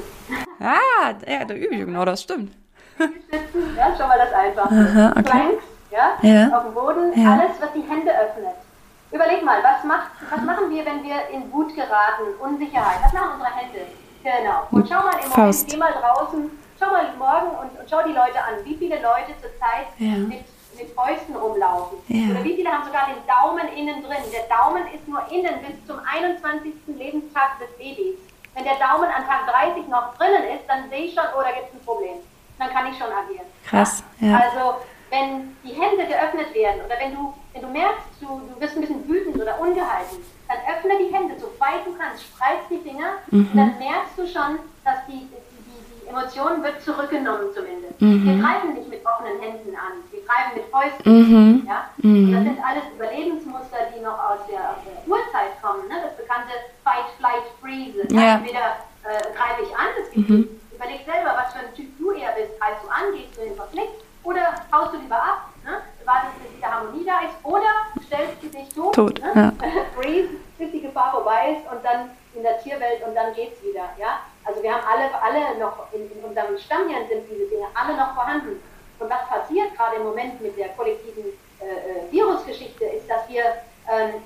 Ah, ja, der übe ich genau, das stimmt.
Liegestützen, ja, schon mal das Einfachste. Aha, okay. Planks, ja, ja, auf dem Boden, ja. alles, was die Hände öffnet. Überleg mal, was, macht, was machen wir, wenn wir in Wut geraten, Unsicherheit? Was machen unsere Hände? Genau. Und schau mal im Moment, geh mal draußen, schau mal morgen und, und schau die Leute an. Wie viele Leute zurzeit ja. mit mit Fäusten rumlaufen. Ja. Oder wie viele haben sogar den Daumen innen drin? Der Daumen ist nur innen bis zum 21. Lebenstag des Babys. Wenn der Daumen an Tag 30 noch drinnen ist, dann sehe ich schon, oh, da gibt es ein Problem. Dann kann ich schon agieren.
Krass, ja.
Also, wenn die Hände geöffnet werden oder wenn du, wenn du merkst, du, du wirst ein bisschen wütend oder ungehalten, dann öffne die Hände so weit du kannst, spreiz die Finger mhm. und dann merkst du schon, dass die, Emotionen wird zurückgenommen zumindest. Mhm. Wir greifen nicht mit offenen Händen an, wir greifen mit Fäusten. Mhm. Ja? Mhm. Das sind alles Überlebensmuster, die noch aus der, aus der Urzeit kommen. Ne? Das bekannte Fight, Flight, Freeze. Ja. Entweder äh, greife ich an, das gibt mhm. überleg selber, was für ein Typ du eher bist. Greifst du an, gehst du in den Konflikt oder haust du lieber ab, ne? wartest bis wieder Harmonie da ist oder stellst du dich tot, tot ne? ja. Freeze, bis die Gefahr vorbei ist und dann in der Tierwelt und dann geht's wieder. Ja? Also wir haben alle, alle noch, in, in unserem Stammhirn sind diese Dinge alle noch vorhanden. Und was passiert gerade im Moment mit der kollektiven äh, äh Virusgeschichte, ist, dass wir ähm,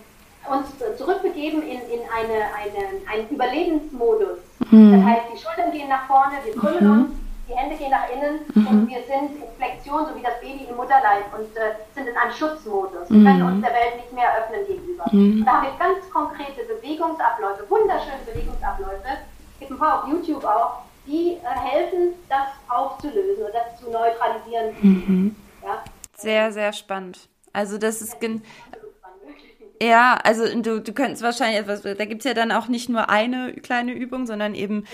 uns zurückbegeben in, in eine, eine, einen Überlebensmodus. Mhm. Das heißt, die Schultern gehen nach vorne, wir krümmen mhm. uns, die Hände gehen nach innen mhm. und wir sind in Flexion, so wie das Baby im Mutterleib und äh, sind in einem Schutzmodus. Wir können mhm. uns der Welt nicht mehr öffnen gegenüber. Mhm. Und da haben wir ganz konkrete Bewegungsabläufe, wunderschöne Bewegungsabläufe, gibt ein paar auf YouTube auch, die äh, helfen, das aufzulösen und das zu neutralisieren.
Mhm. Ja? Sehr, sehr spannend. Also das ist gen Ja, also du, du könntest wahrscheinlich etwas, da gibt's ja dann auch nicht nur eine kleine Übung, sondern eben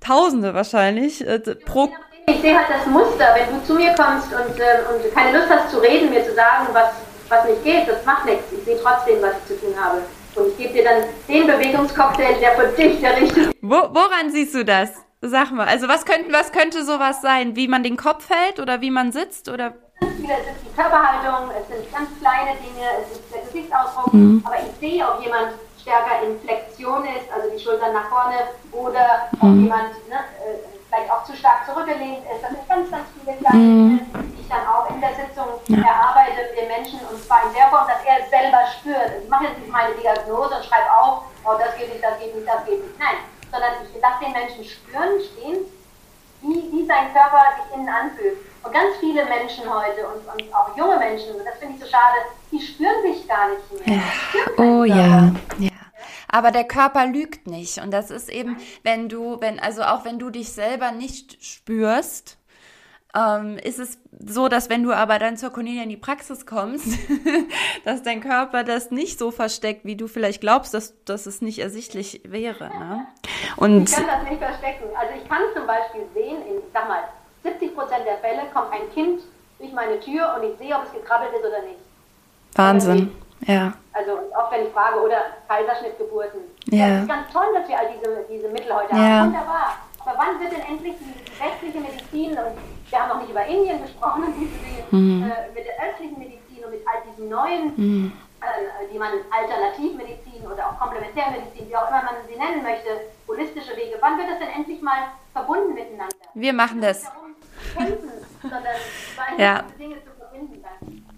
Tausende wahrscheinlich äh, pro.
Ich sehe halt das Muster, wenn du zu mir kommst und, äh, und keine Lust hast zu reden, mir zu sagen, was, was nicht geht, das macht nichts. Ich sehe trotzdem, was ich zu tun habe. Und ich gebe dir dann den Bewegungscocktail, der für dich der richtige
Wo, Woran siehst du das? Sag mal, also was könnte, was könnte sowas sein? Wie man den Kopf hält oder wie man sitzt oder?
Es ist die Körperhaltung, es sind ganz kleine Dinge, es ist der Gesichtsausdruck, mhm. aber ich sehe, ob jemand stärker in Flexion ist, also die Schultern nach vorne, oder mhm. ob jemand ne, äh, vielleicht auch zu stark zurückgelehnt ist. Das sind ganz, ganz viele kleine mhm. Die ich dann auch in der Sitzung ja. erarbeite mit den Menschen und zwar in der Form, dass er es selber spürt. Ich mache jetzt nicht meine Diagnose und schreibe auf, oh, das geht nicht, das geht nicht, das geht nicht. Nein, sondern ich lasse den Menschen spüren, stehen, wie, wie sein Körper sich innen anfühlt. Und ganz viele Menschen heute und, und auch junge Menschen, das finde ich so schade, die spüren sich gar nicht mehr.
Ja. Oh ja, ja. Aber der Körper lügt nicht. Und das ist eben, wenn du, wenn, also auch wenn du dich selber nicht spürst, ähm, ist es so, dass wenn du aber dann zur Cornelia in die Praxis kommst, dass dein Körper das nicht so versteckt, wie du vielleicht glaubst, dass, dass es nicht ersichtlich wäre. Ne?
Und ich kann das nicht verstecken. Also ich kann zum Beispiel sehen, in, ich sag mal, 70 Prozent der Fälle kommt ein Kind durch meine Tür und ich sehe, ob es gekrabbelt ist oder nicht.
Wahnsinn, ja.
Also auch wenn ich frage, oder Kaiserschnittgeburten. Ja. Das ist ganz toll, dass wir all diese, diese Mittel heute ja. haben. Wunderbar. Aber wann wird denn endlich die westliche Medizin, und wir haben noch nicht über Indien gesprochen, und diese Dinge, mhm. äh, mit der östlichen Medizin und mit all diesen neuen, mhm. äh, die man Alternativmedizin oder auch Komplementärmedizin, wie auch immer man sie nennen möchte, holistische Wege, wann wird das denn endlich mal verbunden miteinander?
Wir machen das.
Kämpfen, sondern ja. Dinge zu verbinden.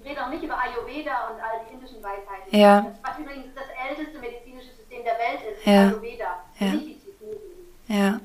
Ich rede auch nicht über Ayurveda und all die indischen Weisheiten.
Ja.
Was übrigens das älteste medizinische System der Welt ist, ja. Ayurveda. Ja.
Ja.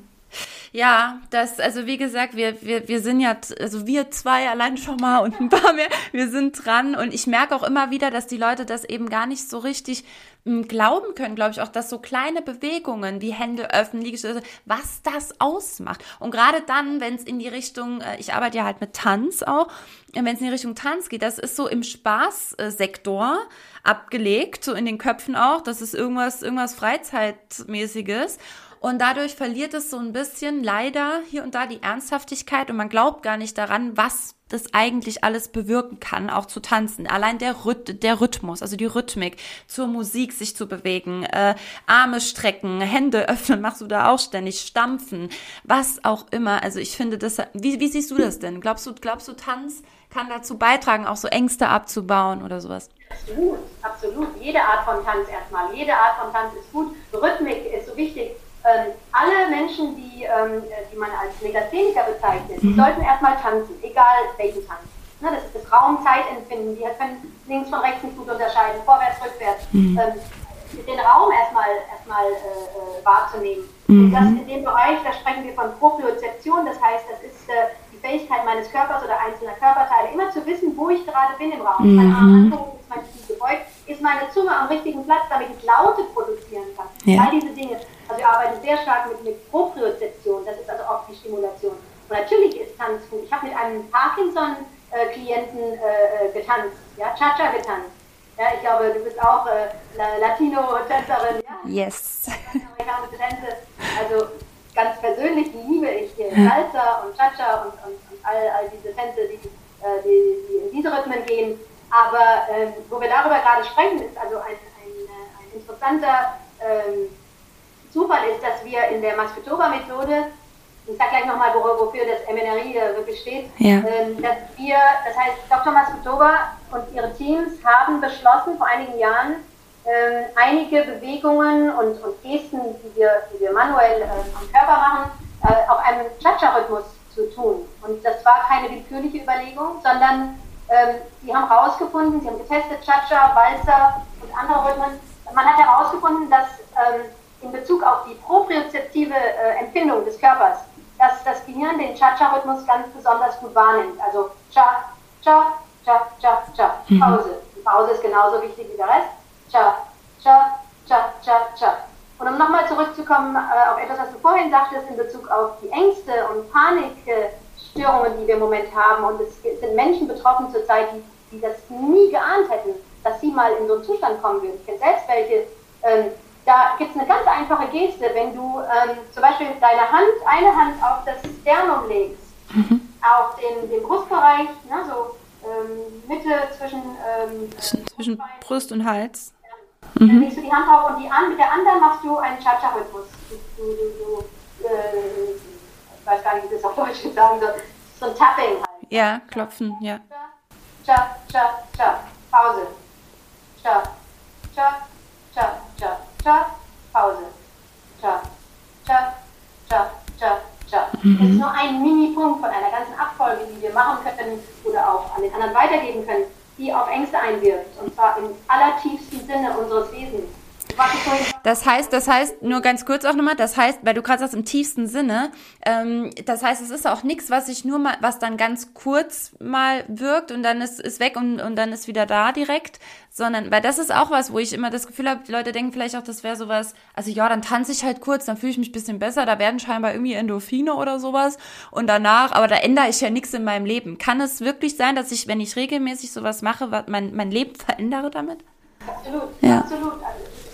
Ja, das, also wie gesagt, wir, wir, wir sind ja, also wir zwei allein schon mal und ein paar mehr, wir sind dran und ich merke auch immer wieder, dass die Leute das eben gar nicht so richtig hm, glauben können, glaube ich auch, dass so kleine Bewegungen wie Hände öffnen, Liegestütze, was das ausmacht. Und gerade dann, wenn es in die Richtung, äh, ich arbeite ja halt mit Tanz auch, wenn es in die Richtung Tanz geht, das ist so im Spaßsektor abgelegt, so in den Köpfen auch, das ist irgendwas, irgendwas Freizeitmäßiges. Und dadurch verliert es so ein bisschen leider hier und da die Ernsthaftigkeit und man glaubt gar nicht daran, was das eigentlich alles bewirken kann, auch zu tanzen. Allein der, Rhyth der Rhythmus, also die Rhythmik, zur Musik sich zu bewegen, äh, Arme strecken, Hände öffnen, machst du da auch ständig, stampfen, was auch immer. Also ich finde das, wie, wie siehst du das denn? Glaubst du, glaubst du, Tanz kann dazu beitragen, auch so Ängste abzubauen oder sowas?
Absolut, absolut. Jede Art von Tanz erstmal. Jede Art von Tanz ist gut. Rhythmik ist so wichtig ähm, alle Menschen, die, ähm, die man als Legastheniker bezeichnet, mhm. sollten erstmal tanzen, egal welchen Tanz. Ne, das ist das Raum-Zeit-Empfinden. Die können links von rechts nicht gut unterscheiden, vorwärts, rückwärts. Mhm. Ähm, den Raum erstmal, erstmal äh, äh, wahrzunehmen. Mhm. Und das in dem Bereich, da sprechen wir von Propriozeption, das heißt, das ist äh, die Fähigkeit meines Körpers oder einzelner Körperteile, immer zu wissen, wo ich gerade bin im Raum. Mein Arm angehoben, ist mein Knie gebeugt, ist meine Zunge am richtigen Platz, damit ich Laute produzieren kann. Ja. All diese Dinge. Also wir arbeiten sehr stark mit, mit Propriozeption, das ist also auch die Stimulation. Und natürlich ist Tanz gut. Ich habe mit einem Parkinson-Klienten äh, äh, getanzt, ja, Cha-Cha getanzt. Ja, ich glaube, du bist auch äh, Latino-Tänzerin. Ja?
Yes.
Amerikanische Tänze. Also ganz persönlich liebe ich hier Salsa und Cha-Cha und, und, und, all, all diese Tänze, die, äh, die, die in diese Rhythmen gehen. Aber ähm, wo wir darüber gerade sprechen, ist also ein, ein, äh, ein interessanter ähm, Zufall ist, dass wir in der Masketoba-Methode, ich sage gleich nochmal, wofür das MNRI wirklich steht, ja. ähm, dass wir, das heißt, Dr. Masketoba und ihre Teams haben beschlossen vor einigen Jahren, ähm, einige Bewegungen und, und, Gesten, die wir, die wir manuell äh, am Körper machen, äh, auf einem Cha-Cha-Rhythmus zu tun. Und das war keine willkürliche Überlegung, sondern ähm, sie haben herausgefunden, sie haben getestet Cha-Cha, Walzer und andere Rhythmen. Man hat herausgefunden, dass ähm, in Bezug auf die propriozeptive äh, Empfindung des Körpers, dass das Gehirn den Cha-Cha-Rhythmus ganz besonders gut wahrnimmt. Also Cha, Cha, Cha, Cha, Cha, mhm. Pause. Die Pause ist genauso wichtig wie der Rest. Cha, Cha, Cha, Cha, Cha. Und um nochmal zurückzukommen äh, auf etwas, was du vorhin sagtest in Bezug auf die Ängste und Panikstörungen, die wir im Moment haben. Und es sind Menschen betroffen zurzeit, die, die das nie geahnt hätten dass sie mal in so einen Zustand kommen würden. Ich kenne selbst welche, ähm, da gibt es eine ganz einfache Geste, wenn du ähm, zum Beispiel deine Hand, eine Hand auf das Sternum legst, mhm. auf den, den Brustbereich, ne, so ähm, Mitte zwischen, ähm,
zwischen Brust und Hals.
Mhm. Dann legst du die Hand auf und die an, mit der anderen machst du einen Cha-Cha-Rhythmus. Du, du, du, äh, weiß gar nicht, wie ich das auf Deutsch sagen soll. So ein Tapping halt.
Ja, klopfen, ja.
Cha, cha, cha. Pause. Cha, cha, cha, cha, cha. Pause. Cha, cha, cha, cha, cha. Mhm. Das ist nur ein Mini-Punkt von einer ganzen Abfolge, die wir machen können oder auch an den anderen weitergeben können die auf Ängste einwirkt. Und zwar im allertiefsten Sinne unseres Wesens.
Das heißt, das heißt, nur ganz kurz auch nochmal, das heißt, weil du gerade sagst, im tiefsten Sinne, ähm, das heißt, es ist auch nichts, was sich nur mal, was dann ganz kurz mal wirkt und dann ist, ist weg und, und dann ist wieder da direkt, sondern, weil das ist auch was, wo ich immer das Gefühl habe, die Leute denken vielleicht auch, das wäre sowas, also ja, dann tanze ich halt kurz, dann fühle ich mich bisschen besser, da werden scheinbar irgendwie Endorphine oder sowas und danach, aber da ändere ich ja nichts in meinem Leben. Kann es wirklich sein, dass ich, wenn ich regelmäßig sowas mache, mein, mein Leben verändere damit?
Absolut, ja. absolut. Also,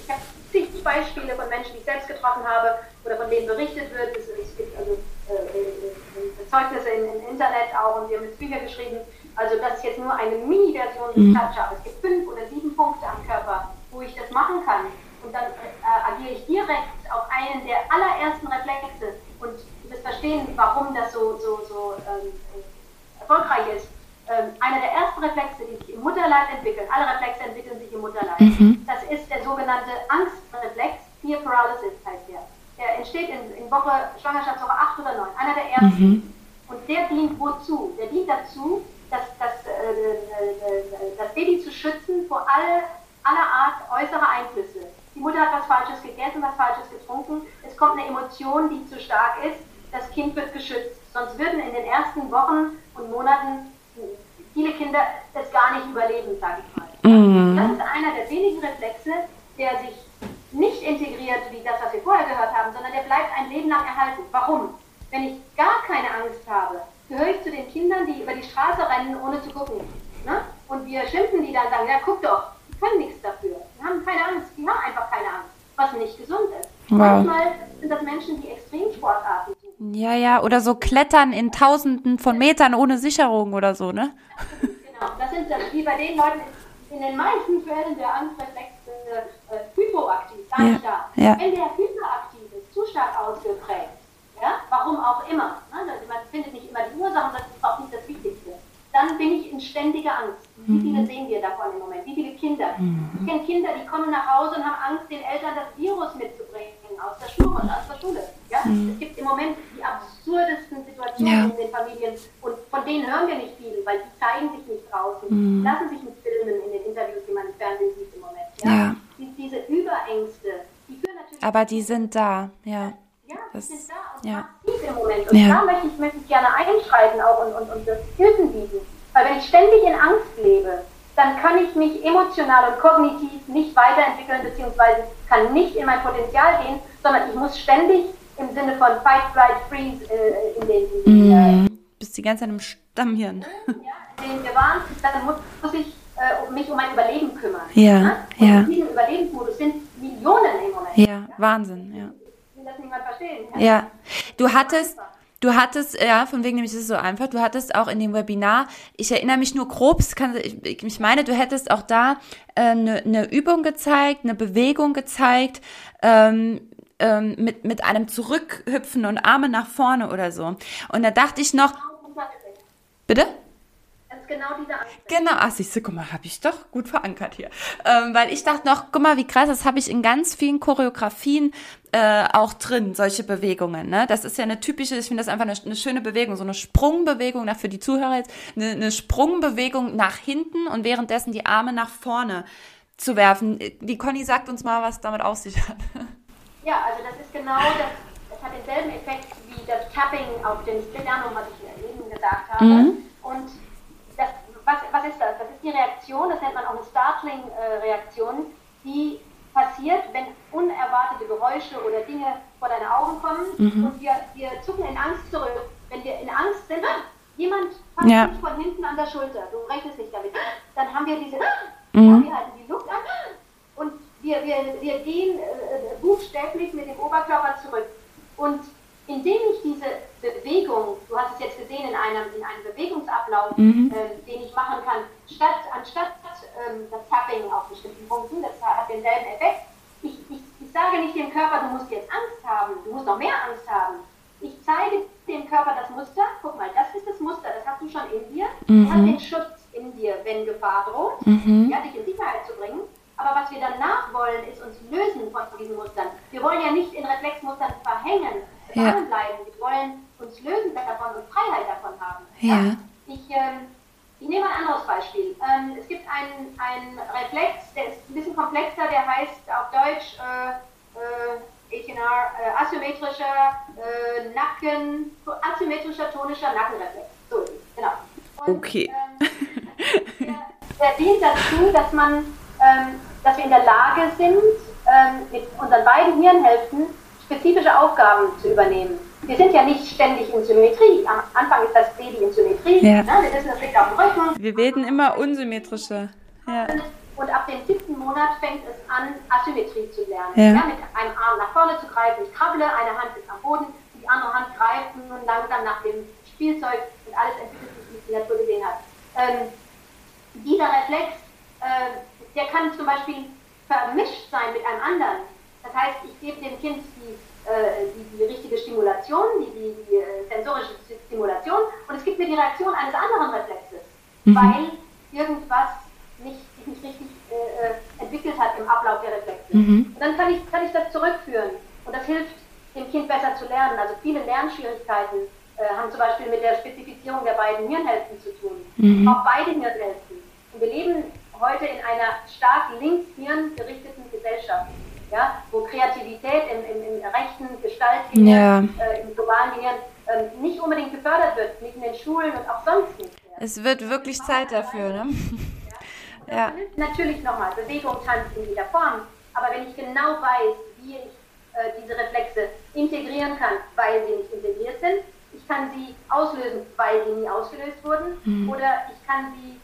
zig Beispiele von Menschen, die ich selbst getroffen habe oder von denen berichtet wird. Es, gibt also äh, äh, äh Zeugnisse im, im, Internet auch und wir haben jetzt Bücher geschrieben. Also das ist jetzt nur eine Mini-Version des mhm. Touch-Up. Es gibt fünf oder sieben Punkte am Körper, wo ich das machen kann. Und dann äh, agiere ich direkt auf einen der allerersten Reflexe. Und wirst verstehen, warum das so, so, so ähm, erfolgreich ist ähm, einer der ersten Reflexe, die sich im Mutterleib entwickeln, alle Reflexe entwickeln sich im Mutterleib, mhm. das ist der sogenannte Angstreflex, Fear Paralysis heißt der. Der entsteht in, in Woche, Schwangerschaftswoche 8 oder 9, einer der ersten. Mhm. Und der dient wozu? Der dient dazu, das, das, äh, äh, äh, das Baby zu schützen vor alle, aller Art äußerer Einflüsse. Die Mutter hat was Falsches gegessen, was Falsches getrunken, es kommt eine Emotion, die zu stark ist, das Kind wird geschützt. Sonst würden in den ersten Wochen und Monaten viele Kinder es gar nicht überleben, sage ich mal. Mhm. Das ist einer der wenigen Reflexe, der sich nicht integriert wie das, was wir vorher gehört haben, sondern der bleibt ein Leben lang erhalten. Warum? Wenn ich gar keine Angst habe, gehöre ich zu den Kindern, die über die Straße rennen, ohne zu gucken. Ne? Und wir schimpfen die dann, sagen, ja guck doch, die können nichts dafür. Die haben keine Angst, die haben einfach keine Angst, was nicht gesund ist. Wow. Manchmal sind das Menschen, die Extremsportarten
ja, ja, oder so Klettern in Tausenden von Metern ohne Sicherung oder so, ne?
Genau, das sind das, wie bei den Leuten in den meisten Fällen der Angstreflex äh, hypoaktiv, gar nicht ja, da. Ja. Wenn der hyperaktiv ist, zu stark ausgeprägt, ja, warum auch immer, ne? man findet nicht immer die Ursachen, das ist auch nicht das Wichtigste, dann bin ich in ständiger Angst. Wie viele sehen wir davon im Moment? Wie viele Kinder? Mhm. Ich kenne Kinder, die kommen nach Hause und haben Angst, den Eltern das Virus mitzubringen aus der Schule und aus der Schule. Ja? Mhm. Es gibt im Moment die absurdesten Situationen ja. in den Familien und von denen hören wir nicht viel, weil die zeigen sich nicht draußen, mhm. lassen sich nicht filmen in den Interviews, die man im Fernsehen sieht im Moment. Ja? ja. Die, diese Überängste, die führen natürlich...
Aber die sind da, ja.
Ja, die das, sind da und ja. massiv im Moment. Und da möchte ich, möchte ich gerne einschreiten auch und, und, und Hilfen bieten. Weil wenn ich ständig in Angst lebe, dann kann ich mich emotional und kognitiv nicht weiterentwickeln, beziehungsweise kann nicht in mein Potenzial gehen, sondern ich muss ständig im Sinne von Fight, Flight, Freeze äh, in den.
Mm, äh, bist die ganze Zeit im Stammhirn.
Ja, in den Gewarn, dann muss, muss ich äh, mich um mein Überleben kümmern.
Ja, ne? Und ja.
in diesem Überlebensmodus sind Millionen im Moment.
Ja, ja? Wahnsinn, ja.
Will das niemand verstehen?
Ja. ja. Du hattest. Du hattest, ja, von wegen nämlich ist es so einfach, du hattest auch in dem Webinar, ich erinnere mich nur grob, kann, ich, ich meine, du hättest auch da eine äh, ne Übung gezeigt, eine Bewegung gezeigt, ähm, ähm, mit, mit einem Zurückhüpfen und Arme nach vorne oder so. Und da dachte ich noch, bitte?
Genau diese
Genau, ach siehst du, guck mal, habe ich doch gut verankert hier. Ähm, weil ich dachte noch, guck mal, wie krass, das habe ich in ganz vielen Choreografien äh, auch drin, solche Bewegungen. Ne? Das ist ja eine typische, ich finde das einfach eine, eine, schöne Bewegung, so eine Sprungbewegung, nach für die Zuhörer jetzt, eine, eine Sprungbewegung nach hinten und währenddessen die Arme nach vorne zu werfen. Die Conny sagt uns mal, was damit auf sich hat.
Ja, also das ist genau das, das hat denselben Effekt wie das Tapping auf den Sternum, was ich eben gesagt habe. Mhm. Und was, was ist das? Das ist die Reaktion, das nennt man auch eine Startling-Reaktion, die passiert, wenn unerwartete Geräusche oder Dinge vor deine Augen kommen mhm. und wir, wir zucken in Angst zurück. Wenn wir in Angst sind, jemand fasst ja. dich von hinten an der Schulter, du rechnest nicht damit, dann haben wir diese Mhm. Ja, wir halten die Luft an und wir, wir, wir gehen äh, buchstäblich mit dem Oberkörper zurück. Und indem ich diese Bewegung, du hast es jetzt gesehen in einem, in einem Bewegungsablauf, mhm. äh, den ich machen kann, statt, anstatt ähm, das Tapping auf bestimmten Punkten, das hat denselben Effekt, ich, ich, ich sage nicht dem Körper, du musst jetzt Angst haben, du musst noch mehr Angst haben. Ich zeige dem Körper das Muster, guck mal, das ist das Muster, das hast du schon in dir, mhm. du hast den Schutz in dir, wenn Gefahr droht, mhm. ja, dich in Sicherheit zu bringen. Aber was wir danach wollen, ist uns lösen von diesen Mustern. Wir wollen ja nicht in Reflexmustern verhängen, ja. bleiben. Wir wollen uns lösen davon und Freiheit davon haben. Ja. ja? Ich, ähm, ich nehme ein anderes Beispiel. Ähm, es gibt einen, einen Reflex, der ist ein bisschen komplexer, der heißt auf Deutsch äh, äh, äh, asymmetrischer äh, Nacken, asymmetrischer tonischer Nackenreflex. So genau.
Und, okay. Ähm,
der, der dient dazu, dass man ähm, dass wir in der Lage sind, ähm, mit unseren beiden Hirnhälften spezifische Aufgaben zu übernehmen. Wir sind ja nicht ständig in Symmetrie. Am Anfang ist das Baby in Symmetrie. Ja. Ne? Wir wissen, das liegt auf dem Rücken.
Wir werden immer unsymmetrischer. Ja.
Und ab dem siebten Monat fängt es an, Asymmetrie zu lernen. Ja. ja. mit einem Arm nach vorne zu greifen. Ich krabble, eine Hand ist am Boden, die andere Hand greift nun langsam nach dem Spielzeug und alles entwickelt sich, wie es die Natur gesehen hat. Ähm, dieser Reflex äh, der kann zum Beispiel vermischt sein mit einem anderen. Das heißt, ich gebe dem Kind die, äh, die, die richtige Stimulation, die, die, äh, sensorische Stimulation und es gibt mir die Reaktion eines anderen Reflexes, mhm. weil irgendwas nicht, sich nicht richtig äh, äh, entwickelt hat im Ablauf der Reflexe. Mhm. Und dann kann ich, kann ich das zurückführen und das hilft dem Kind besser zu lernen. Also viele Lernschwierigkeiten äh, haben zum Beispiel mit der Spezifizierung der beiden Hirnhälften zu tun. Mhm. Auch beide Hirnhälften. Und wir leben heute in einer stark links-hirn gerichteten Gesellschaft, ja, wo Kreativität im, im, im rechten Gestaltgehirn, ja. äh, im globalen Gehirn äh, nicht unbedingt gefördert wird, nicht in den Schulen und auch sonst nicht.
Ja. Es wird wirklich Zeit dafür, ne?
Ja. ja. Natürlich nochmal, Bewegung, Tanz in jeder Form, aber wenn ich genau weiß, wie ich äh, diese Reflexe integrieren kann, weil sie nicht integriert sind, ich kann sie auslösen, weil sie nie ausgelöst wurden, mhm. oder ich kann sie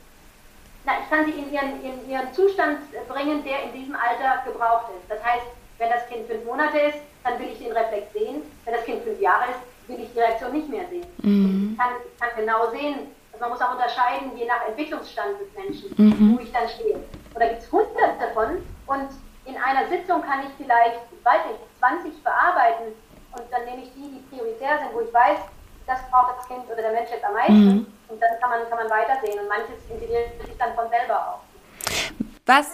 na, ich kann sie in ihren, in ihren Zustand bringen, der in diesem Alter gebraucht ist. Das heißt, wenn das Kind fünf Monate ist, dann will ich den Reflex sehen. Wenn das Kind fünf Jahre ist, will ich die Reaktion nicht mehr sehen. Mhm. Ich kann, kann, genau sehen, also man muss auch unterscheiden, je nach Entwicklungsstand des Menschen, mhm. wo ich dann stehe. Und da gibt es hunderte davon und in einer Sitzung kann ich vielleicht, weiß ich, 20 bearbeiten und dann nehme ich die, die prioritär sind, wo ich weiß, das braucht das Kind oder der Mensch jetzt am meisten. Mhm. Und dann kann man, kann man weitersehen. Und manches integriert sich dann von selber auch.
Was?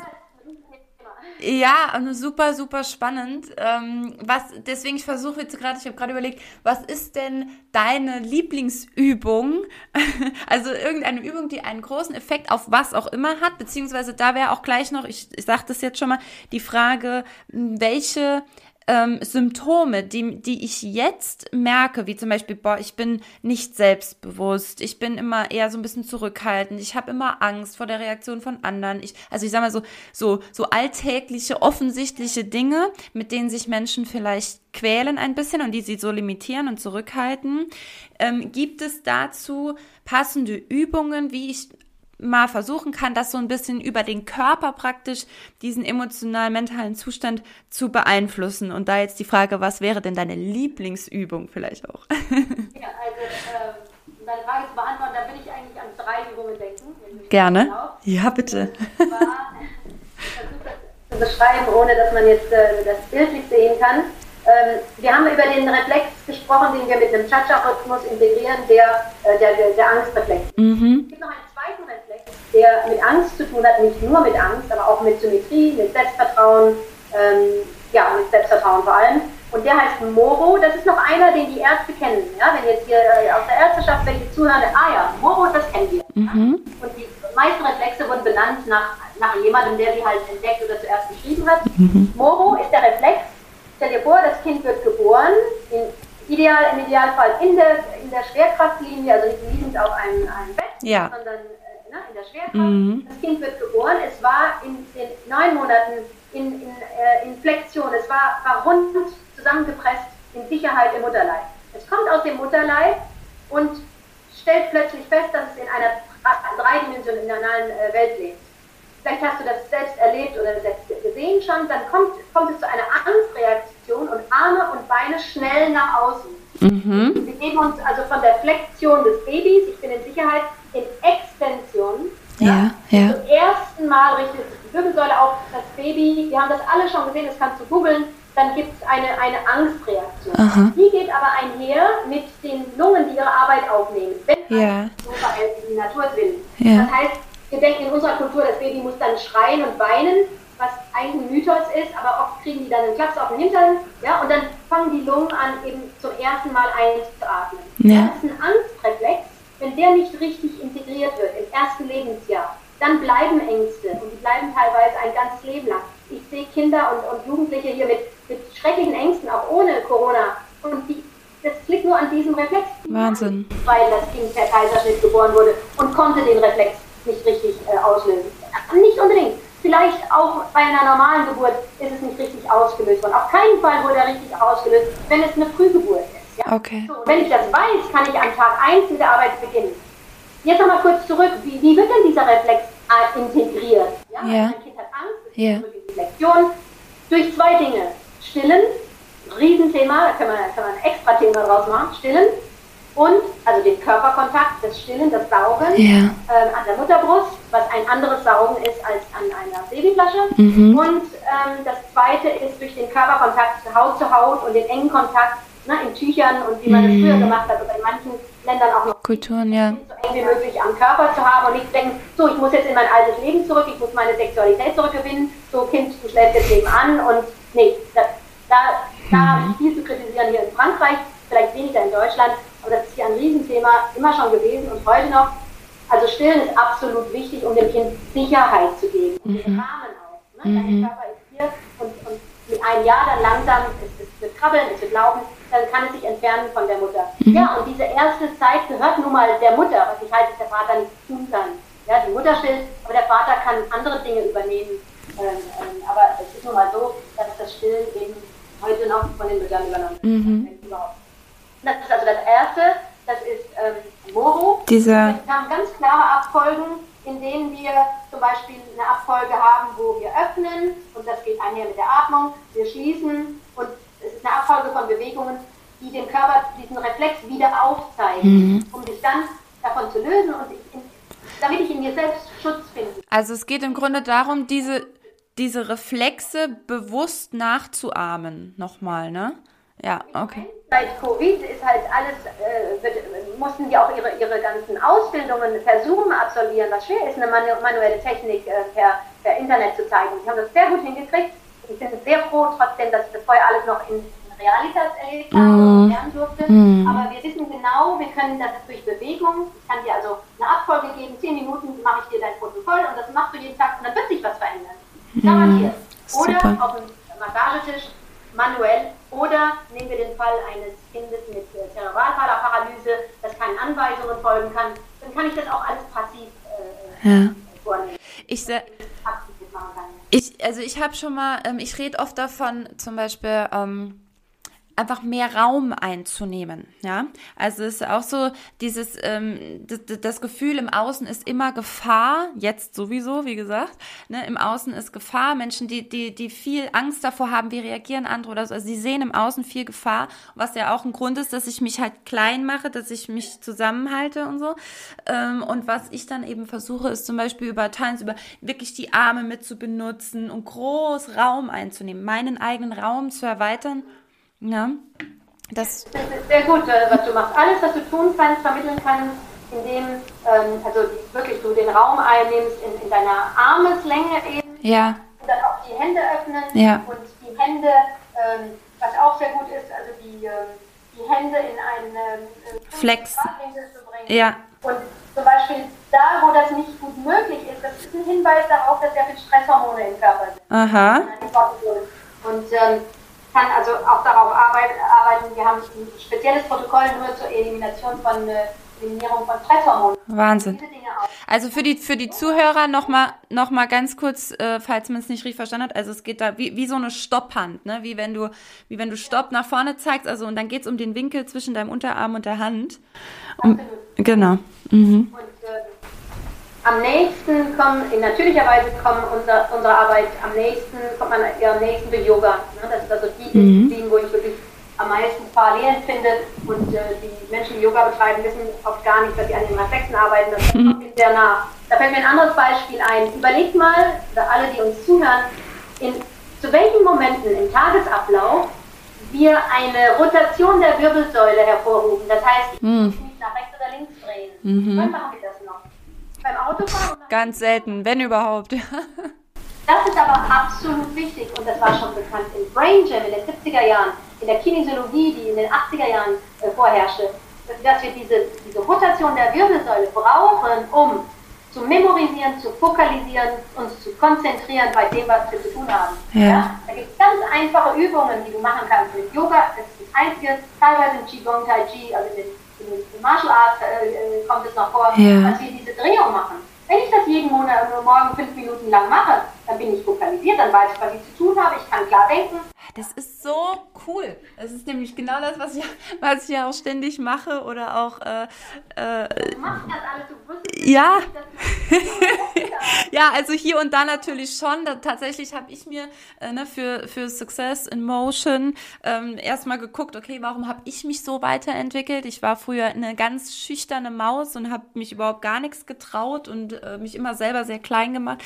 Ja, super, super spannend. Ähm, was, deswegen, ich versuche jetzt gerade, ich habe gerade überlegt, was ist denn deine Lieblingsübung? also irgendeine Übung, die einen großen Effekt auf was auch immer hat, beziehungsweise da wäre auch gleich noch, ich, ich sage das jetzt schon mal, die Frage, welche ähm, Symptome, die, die ich jetzt merke, wie zum Beispiel, boah, ich bin nicht selbstbewusst, ich bin immer eher so ein bisschen zurückhaltend, ich habe immer Angst vor der Reaktion von anderen. Ich, also ich sage mal so, so, so alltägliche, offensichtliche Dinge, mit denen sich Menschen vielleicht quälen ein bisschen und die sie so limitieren und zurückhalten. Ähm, gibt es dazu passende Übungen, wie ich mal versuchen kann, das so ein bisschen über den Körper praktisch diesen emotional mentalen Zustand zu beeinflussen. Und da jetzt die Frage, was wäre denn deine Lieblingsübung vielleicht auch?
ja, also äh, deine Frage zu beantworten, da will ich eigentlich an drei Übungen denken.
Gerne. Ja, bitte.
Und zwar, zu beschreiben, ohne dass man jetzt äh, das bildlich sehen kann. Ähm, wir haben über den Reflex gesprochen, den wir mit einem Cha-Cha-Rhythmus integrieren, der, äh, der, der, der Angstreflex. Mhm. Es gibt noch einen zweiten Reflex der mit Angst zu tun hat, nicht nur mit Angst, aber auch mit Symmetrie, mit Selbstvertrauen, ähm, ja, mit Selbstvertrauen vor allem. Und der heißt Moro, das ist noch einer, den die Ärzte kennen. Ja? Wenn jetzt hier äh, aus der Ärzteschaft welche zuhören, ah ja, Moro, das kennen wir. Mhm. Und die meisten Reflexe wurden benannt nach, nach jemandem, der sie halt entdeckt oder zuerst beschrieben hat. Mhm. Moro ist der Reflex. Stell dir vor, das Kind wird geboren, in, ideal, im Idealfall in der, in der Schwerkraftlinie, also nicht liegend auf einem, einem Bett, ja. sondern ne, in der Schwerkraft. Mhm. Das Kind wird geboren. Es war in den neun Monaten in, in, äh, in Flexion. Es war, war rund zusammengepresst in Sicherheit im Mutterleib. Es kommt aus dem Mutterleib und stellt plötzlich fest, dass es in einer dreidimensionalen äh, Welt lebt. vielleicht hast du das selbst erlebt oder selbst gesehen schon, dann kommt, kommt es zu einer Angstreaktion und Arme und Beine schnell nach außen. Mhm. Wir geben uns also von der Flexion des Babys, ich bin in Sicherheit, in Extension.
Ja, ja. ja.
Zum ersten Mal richtet sich die Wirbelsäule auf das Baby. Wir haben das alle schon gesehen, das kannst du googeln. Dann gibt es eine, eine Angstreaktion. Aha. Die geht aber einher mit den Lungen, die ihre Arbeit aufnehmen. Wenn ja. so verhält, wie die Natur will. Ja. Das heißt, wir denken in unserer Kultur, das Baby muss dann schreien und weinen, was eigentlich ein Mythos ist, aber oft kriegen die dann einen Klaps auf den Hintern, ja, und dann fangen die Lungen an, eben zum ersten Mal einzuatmen. Ja. Das ist ein Angstreflex. Wenn der nicht richtig integriert wird im ersten Lebensjahr, dann bleiben Ängste und die bleiben teilweise ein ganzes Leben lang. Ich sehe Kinder und, und Jugendliche hier mit, mit schrecklichen Ängsten, auch ohne Corona. Und die, das liegt nur an diesem Reflex.
Wahnsinn.
Weil das Kind per Kaiserschnitt geboren wurde und konnte den Reflex nicht richtig äh, auslösen. Nicht unbedingt. Vielleicht auch bei einer normalen Geburt ist es nicht richtig ausgelöst worden. Auf keinen Fall wurde er richtig ausgelöst, wenn es eine Frühgeburt ist. Ja?
Okay.
So, wenn ich das weiß, kann ich an Tag 1 mit der Arbeit beginnen. Jetzt nochmal kurz zurück. Wie, wie, wird denn dieser Reflex äh, integriert? Ja?
ja.
Ein Kind hat Angst, es yeah. die Lektion. Durch zwei Dinge. Stillen, Riesenthema, da kann man, kann man ein extra Thema draus machen. Stillen und also den Körperkontakt, das Stillen, das Saugen
ja.
ähm, an der Mutterbrust, was ein anderes Saugen ist als an einer Babyflasche. Mhm. Und ähm, das zweite ist durch den Körperkontakt Haut zu Haut und den engen Kontakt ne, in Tüchern und wie man mhm. das früher gemacht hat oder in manchen Ländern auch noch
Kulturen, ja.
so eng wie möglich am Körper zu haben und nicht denken, so ich muss jetzt in mein altes Leben zurück, ich muss meine Sexualität zurückgewinnen, so Kind, du schläfst jetzt nebenan und nee, da, da, da mhm. habe ich viel zu kritisieren hier in Frankreich, vielleicht weniger in Deutschland, aber das ist hier ein Riesenthema, immer schon gewesen und heute noch. Also Stillen ist absolut wichtig, um dem Kind Sicherheit zu geben, mhm. den Rahmen auch. Ne? Mhm. Dein Körper ist hier und, und mit einem Jahr dann langsam, es, es wird krabbeln, es wird laufen, dann kann es sich entfernen von der Mutter. Mhm. Ja, und diese erste Zeit gehört nun mal der Mutter, was ich halte, dass der Vater nicht tun kann. Ja, die Mutter stillt, aber der Vater kann andere Dinge übernehmen. Ähm, ähm, aber es ist nun mal so, dass das Stillen eben heute noch von den Müttern übernommen wird. Mhm. Das ist also das Erste, das ist ähm, Moro.
Diese
wir haben ganz klare Abfolgen, in denen wir zum Beispiel eine Abfolge haben, wo wir öffnen und das geht einher mit der Atmung, wir schließen und es ist eine Abfolge von Bewegungen, die dem Körper diesen Reflex wieder aufzeigen, mhm. um sich dann davon zu lösen und in, damit ich in mir selbst Schutz finde.
Also es geht im Grunde darum, diese, diese Reflexe bewusst nachzuahmen, nochmal, ne? Ja, okay.
Seit Covid ist halt alles, äh, wird, mussten die auch ihre, ihre ganzen Ausbildungen per Zoom absolvieren, was schwer ist, eine manu manuelle Technik äh, per, per Internet zu zeigen. Die haben das sehr gut hingekriegt. Ich bin sehr froh trotzdem, dass ich das vorher alles noch in, Realitas erlebt habe mm. und lernen durfte. Mm. Aber wir wissen genau, wir können das durch Bewegung, ich kann dir also eine Abfolge geben, zehn Minuten mache ich dir dein Protokoll und das machst du jeden Tag und dann wird sich was verändern. Garantiert. Mm. Oder auf dem Massagetisch manuell oder nehmen wir den Fall eines Kindes mit äh, Zerebralparalyse, das keinen Anweisungen folgen kann, dann kann ich das auch alles passiv äh, ja. vornehmen.
Ich, ich, also ich habe schon mal, ähm, ich rede oft davon, zum Beispiel, ähm, einfach mehr Raum einzunehmen. Ja, also es ist auch so dieses ähm, das, das, Gefühl im Außen ist immer Gefahr. Jetzt sowieso, wie gesagt, ne, im Außen ist Gefahr. Menschen, die die die viel Angst davor haben, wie reagieren andere oder so. Also sie sehen im Außen viel Gefahr, was ja auch ein Grund ist, dass ich mich halt klein mache, dass ich mich zusammenhalte und so. Ähm, und was ich dann eben versuche, ist zum Beispiel über Tanz, über wirklich die Arme mit zu benutzen und groß Raum einzunehmen, meinen eigenen Raum zu erweitern ja.
Das, das ist sehr gut, äh, was du machst. Alles, was du tun kannst, vermitteln kannst, indem ähm, also wirklich du den Raum einnimmst in, in deiner Armeslänge eben.
Ja.
Und dann auch die Hände öffnen.
Ja.
Und die Hände, ähm, was auch sehr gut ist, also die, ähm, die Hände in eine
äh, Flex zu bringen. Ja.
Und zum Beispiel da, wo das nicht gut möglich ist, das ist ein Hinweis darauf, dass sehr viel Stresshormone im Körper sind.
Aha.
Und ähm, kann also auch darauf arbeiten. Wir haben ein spezielles Protokoll nur zur Elimination von äh, Eliminierung von Stresshormonen.
Wahnsinn. Also für die für die Zuhörer noch mal noch mal ganz kurz, äh, falls man es nicht richtig verstanden hat. Also es geht da wie, wie so eine Stopphand, ne? Wie wenn du wie wenn du Stopp nach vorne zeigst. Also und dann geht es um den Winkel zwischen deinem Unterarm und der Hand. Um, genau. Mhm. Und, äh,
am nächsten kommen, in natürlicher Weise kommen unser, unsere Arbeit am nächsten, kommt man ja am nächsten durch Yoga. Ne? Das ist also die mhm. Disziplin, wo ich wirklich am meisten Parallelen finde. Und äh, die Menschen, die Yoga betreiben, wissen oft gar nicht, dass sie an den Reflexen arbeiten. Das kommt mhm. sehr nah. Da fällt mir ein anderes Beispiel ein. Überlegt mal, alle, die uns zuhören, in, zu welchen Momenten im Tagesablauf wir eine Rotation der Wirbelsäule hervorrufen. Das heißt, ich mhm. muss mich nach rechts oder links drehen. Mhm. Wann machen wir das noch? Beim Autofahren?
Ganz selten, wenn überhaupt.
das ist aber absolut wichtig und das war schon bekannt im Brain Jam in den 70er Jahren, in der Kinesiologie, die in den 80er Jahren äh, vorherrschte, dass wir diese, diese Rotation der Wirbelsäule brauchen, um zu memorisieren, zu fokalisieren, uns zu konzentrieren bei dem, was wir zu tun haben. Ja. ja? Da gibt es ganz einfache Übungen, die du machen kannst mit Yoga. Das ist das Einzige, teilweise im Qigong, Tai Chi, also in den Martial Arts äh, äh, kommt es noch vor, ja. dass wir diese Drehung machen. Wenn ich das jeden Monat nur morgen fünf Minuten lang mache, dann bin ich fokalisiert, dann weiß ich, was ich zu tun habe, ich kann klar denken.
Das ist so cool. Das ist nämlich genau das, was ich, was ich ja auch ständig mache oder auch. Äh, äh, du machst das alles, du wusstest ja. ja, also hier und da natürlich schon. Da, tatsächlich habe ich mir äh, ne, für, für Success in Motion ähm, erstmal geguckt, okay, warum habe ich mich so weiterentwickelt? Ich war früher eine ganz schüchterne Maus und habe mich überhaupt gar nichts getraut und äh, mich immer selber sehr klein gemacht.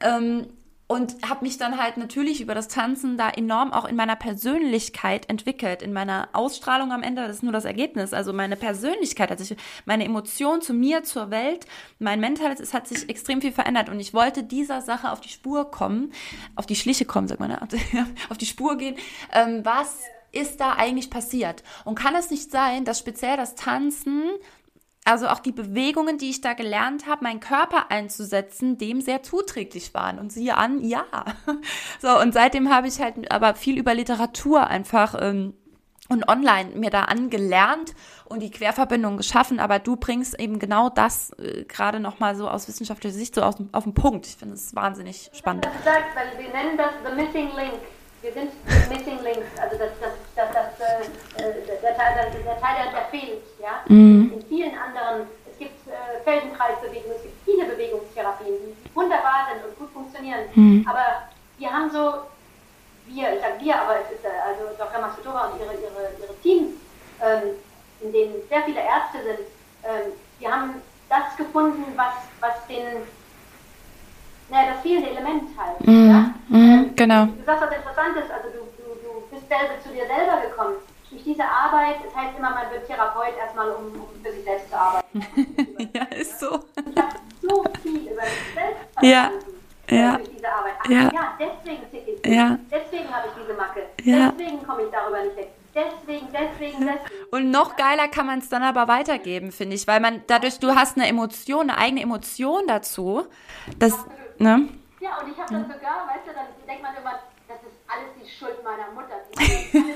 Ähm, und habe mich dann halt natürlich über das Tanzen da enorm auch in meiner Persönlichkeit entwickelt, in meiner Ausstrahlung am Ende, das ist nur das Ergebnis, also meine Persönlichkeit, also meine Emotion zu mir, zur Welt, mein Mentales, es hat sich extrem viel verändert und ich wollte dieser Sache auf die Spur kommen, auf die Schliche kommen, sagt man, ne? auf die Spur gehen, ähm, was ist da eigentlich passiert? Und kann es nicht sein, dass speziell das Tanzen also auch die Bewegungen, die ich da gelernt habe, meinen Körper einzusetzen, dem sehr zuträglich waren. Und siehe an, ja. So, und seitdem habe ich halt aber viel über Literatur einfach ähm, und online mir da angelernt und die Querverbindung geschaffen, aber du bringst eben genau das äh, gerade nochmal so aus wissenschaftlicher Sicht so aus, auf den Punkt. Ich finde es wahnsinnig spannend.
Gesagt, weil wir nennen das the missing link. Wir sind missing links, also das, das, das, das äh, äh der Teil, der, der Teil, der, der fehlt, ja. Mhm. In vielen anderen, es gibt äh, Feldenkreisbewegungen, es gibt viele Bewegungstherapien, die wunderbar sind und gut funktionieren, mhm. aber wir haben so, wir, ich sage wir, aber es ist äh, also Dr. Masudova und ihre, ihre, ihre Teams, ähm, in denen sehr viele Ärzte sind, ähm, die haben das gefunden, was, was den naja, das fehlende Element halt. Mm, ja?
Genau.
Du sagst was Interessantes, also du, du, du bist selber zu dir selber gekommen. Durch diese Arbeit, es das heißt immer, man wird Therapeut erstmal, um, um für sich selbst zu arbeiten.
ja, ist so.
Ich habe so viel über mich selbst.
Ja. Ja.
Durch diese Arbeit. Ach,
ja.
ja, deswegen ticke ich. Ja. Deswegen habe ich diese Macke. Ja. Deswegen komme ich darüber nicht weg deswegen, deswegen, deswegen.
Und noch geiler kann man es dann aber weitergeben, finde ich, weil man dadurch, du hast eine Emotion, eine eigene Emotion dazu. Das,
ne? Ja, und ich habe dann sogar, weißt du, dann denkt man immer, das ist alles die Schuld meiner Mutter. Die
ne?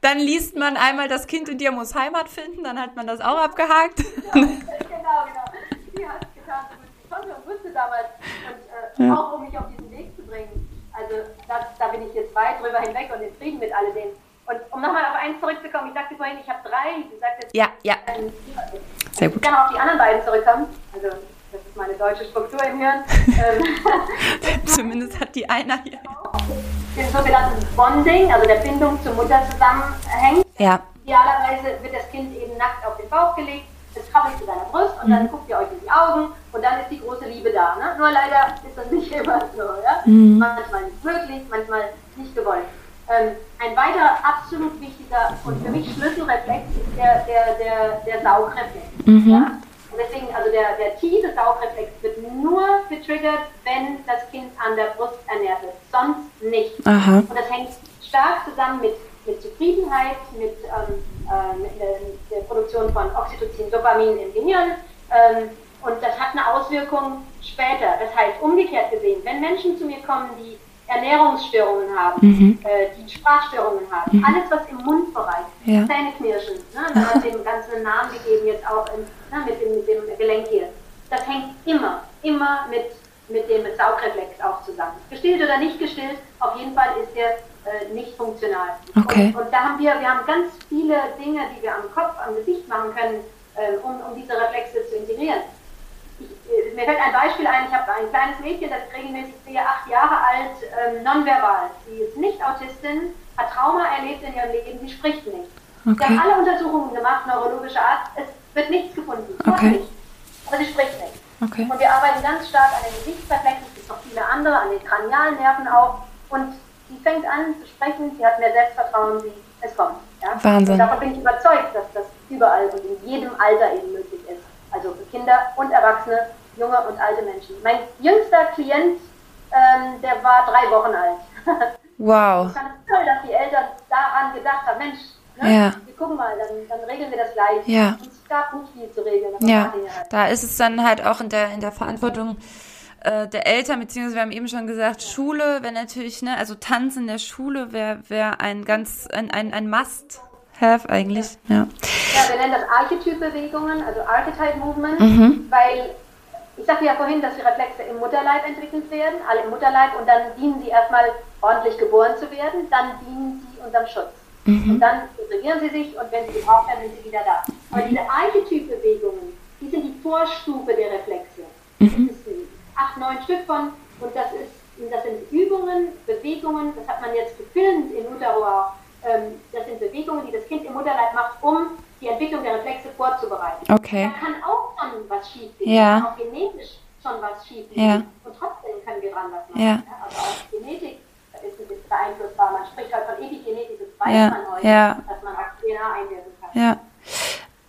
Dann liest man einmal, das Kind in dir muss Heimat finden, dann hat man das auch abgehakt.
genau, genau. Die hat es getan, so gut und wusste damals. Und äh, ja. auch um mich auf diesen Weg zu bringen. Also das, da bin ich jetzt weit drüber hinweg und in Frieden mit alledem. Und um nochmal auf eins zurückzukommen, ich sagte vorhin, ich habe drei. Du sagtest,
ja, ja. Ähm, Sehr gut.
Ich kann auf die anderen beiden zurückkommen. Also das ist meine deutsche Struktur im Hirn.
Ähm, Zumindest hat die einer hier.
Den sogenannten Bonding, also der Bindung zur Mutter zusammenhängt.
Ja.
Idealerweise wird das Kind eben nackt auf den Bauch gelegt jetzt krabbelt zu deiner Brust und mhm. dann guckt ihr euch in die Augen und dann ist die große Liebe da. Ne? Nur leider ist das nicht immer so. Ja? Mhm. Manchmal nicht möglich, manchmal nicht gewollt. Ähm, ein weiterer absolut wichtiger und für mich Schlüsselreflex ist der, der, der, der Saugreflex. Mhm. Ja? Und deswegen, also der, der tiefe Saugreflex wird nur getriggert, wenn das Kind an der Brust ernährt wird, sonst nicht.
Aha.
Und das hängt stark zusammen mit, mit Zufriedenheit, mit ähm, äh, der Produktion von Oxytocin, Dopamin im Gehirn. Ähm, und das hat eine Auswirkung später. Das heißt, umgekehrt gesehen, wenn Menschen zu mir kommen, die Ernährungsstörungen haben, mhm. äh, die Sprachstörungen haben, mhm. alles was im Mundbereich, ja. Zähneknirschen, ne, man hat dem Ganzen Namen gegeben, jetzt auch in, ne, mit, dem, mit dem Gelenk hier. Das hängt immer, immer mit, mit dem Saugreflex auch zusammen. Gestillt oder nicht gestillt, auf jeden Fall ist der äh, nicht funktional.
Okay.
Und, und, da haben wir, wir haben ganz viele Dinge, die wir am Kopf, am Gesicht machen können, äh, um, um diese Reflexe zu integrieren. Ich, mir fällt ein Beispiel ein, ich habe ein kleines Mädchen, das regelmäßig sehe, acht Jahre alt, ähm, nonverbal. Sie ist nicht Autistin, hat Trauma erlebt in ihrem Leben, sie spricht nicht. Okay. Wir haben alle Untersuchungen gemacht, neurologischer Art, es wird nichts gefunden, okay. nicht. aber sie spricht nicht. Okay. Und wir arbeiten ganz stark an den Gesichtsreflexen, es gibt noch viele andere, an den kranialen Nerven auch. Und sie fängt an zu sprechen, sie hat mehr Selbstvertrauen, sie, es kommt. Ja?
Wahnsinn.
Und davon bin ich überzeugt, dass das überall und in jedem Alter eben möglich ist. Also für Kinder und Erwachsene, junge und alte Menschen. Mein jüngster Klient, ähm, der war drei Wochen alt.
Wow.
Ich fand es toll, dass die Eltern daran gedacht haben, Mensch, ne? ja. wir gucken mal, dann, dann, regeln wir das gleich.
Ja.
Und es gab nicht viel zu regeln.
Ja, halt. da ist es dann halt auch in der, in der Verantwortung äh, der Eltern, beziehungsweise wir haben eben schon gesagt, Schule wäre natürlich, ne, also Tanz in der Schule wäre wär ein ganz, ein, ein, ein Must. Have eigentlich, ja.
Ja, wir nennen das Archetypbewegungen, also Archetype Movement, mhm. weil ich sagte ja vorhin, dass die Reflexe im Mutterleib entwickelt werden, alle im Mutterleib, und dann dienen sie erstmal ordentlich geboren zu werden, dann dienen sie unserem Schutz. Mhm. Und dann integrieren sie sich und wenn sie gebraucht werden, sind sie wieder da. Aber diese Archetypbewegungen, die sind die Vorstufe der Reflexe. Mhm. Das sind acht, neun Stück von, und das, ist, das sind Übungen, Bewegungen, das hat man jetzt gefilmt in Utero auch, das sind Bewegungen, die das Kind im Mutterleib macht, um die Entwicklung der Reflexe vorzubereiten.
Okay.
Da kann auch schon was schief gehen,
ja.
auch genetisch schon was schief gehen.
Ja.
Und trotzdem können wir dran was machen.
Ja.
Also auch Genetik ist es jetzt beeinflussbar. Man spricht halt von Epigenetik, das weiß
ja.
man heute, dass man DNA einwirken kann.
Ja.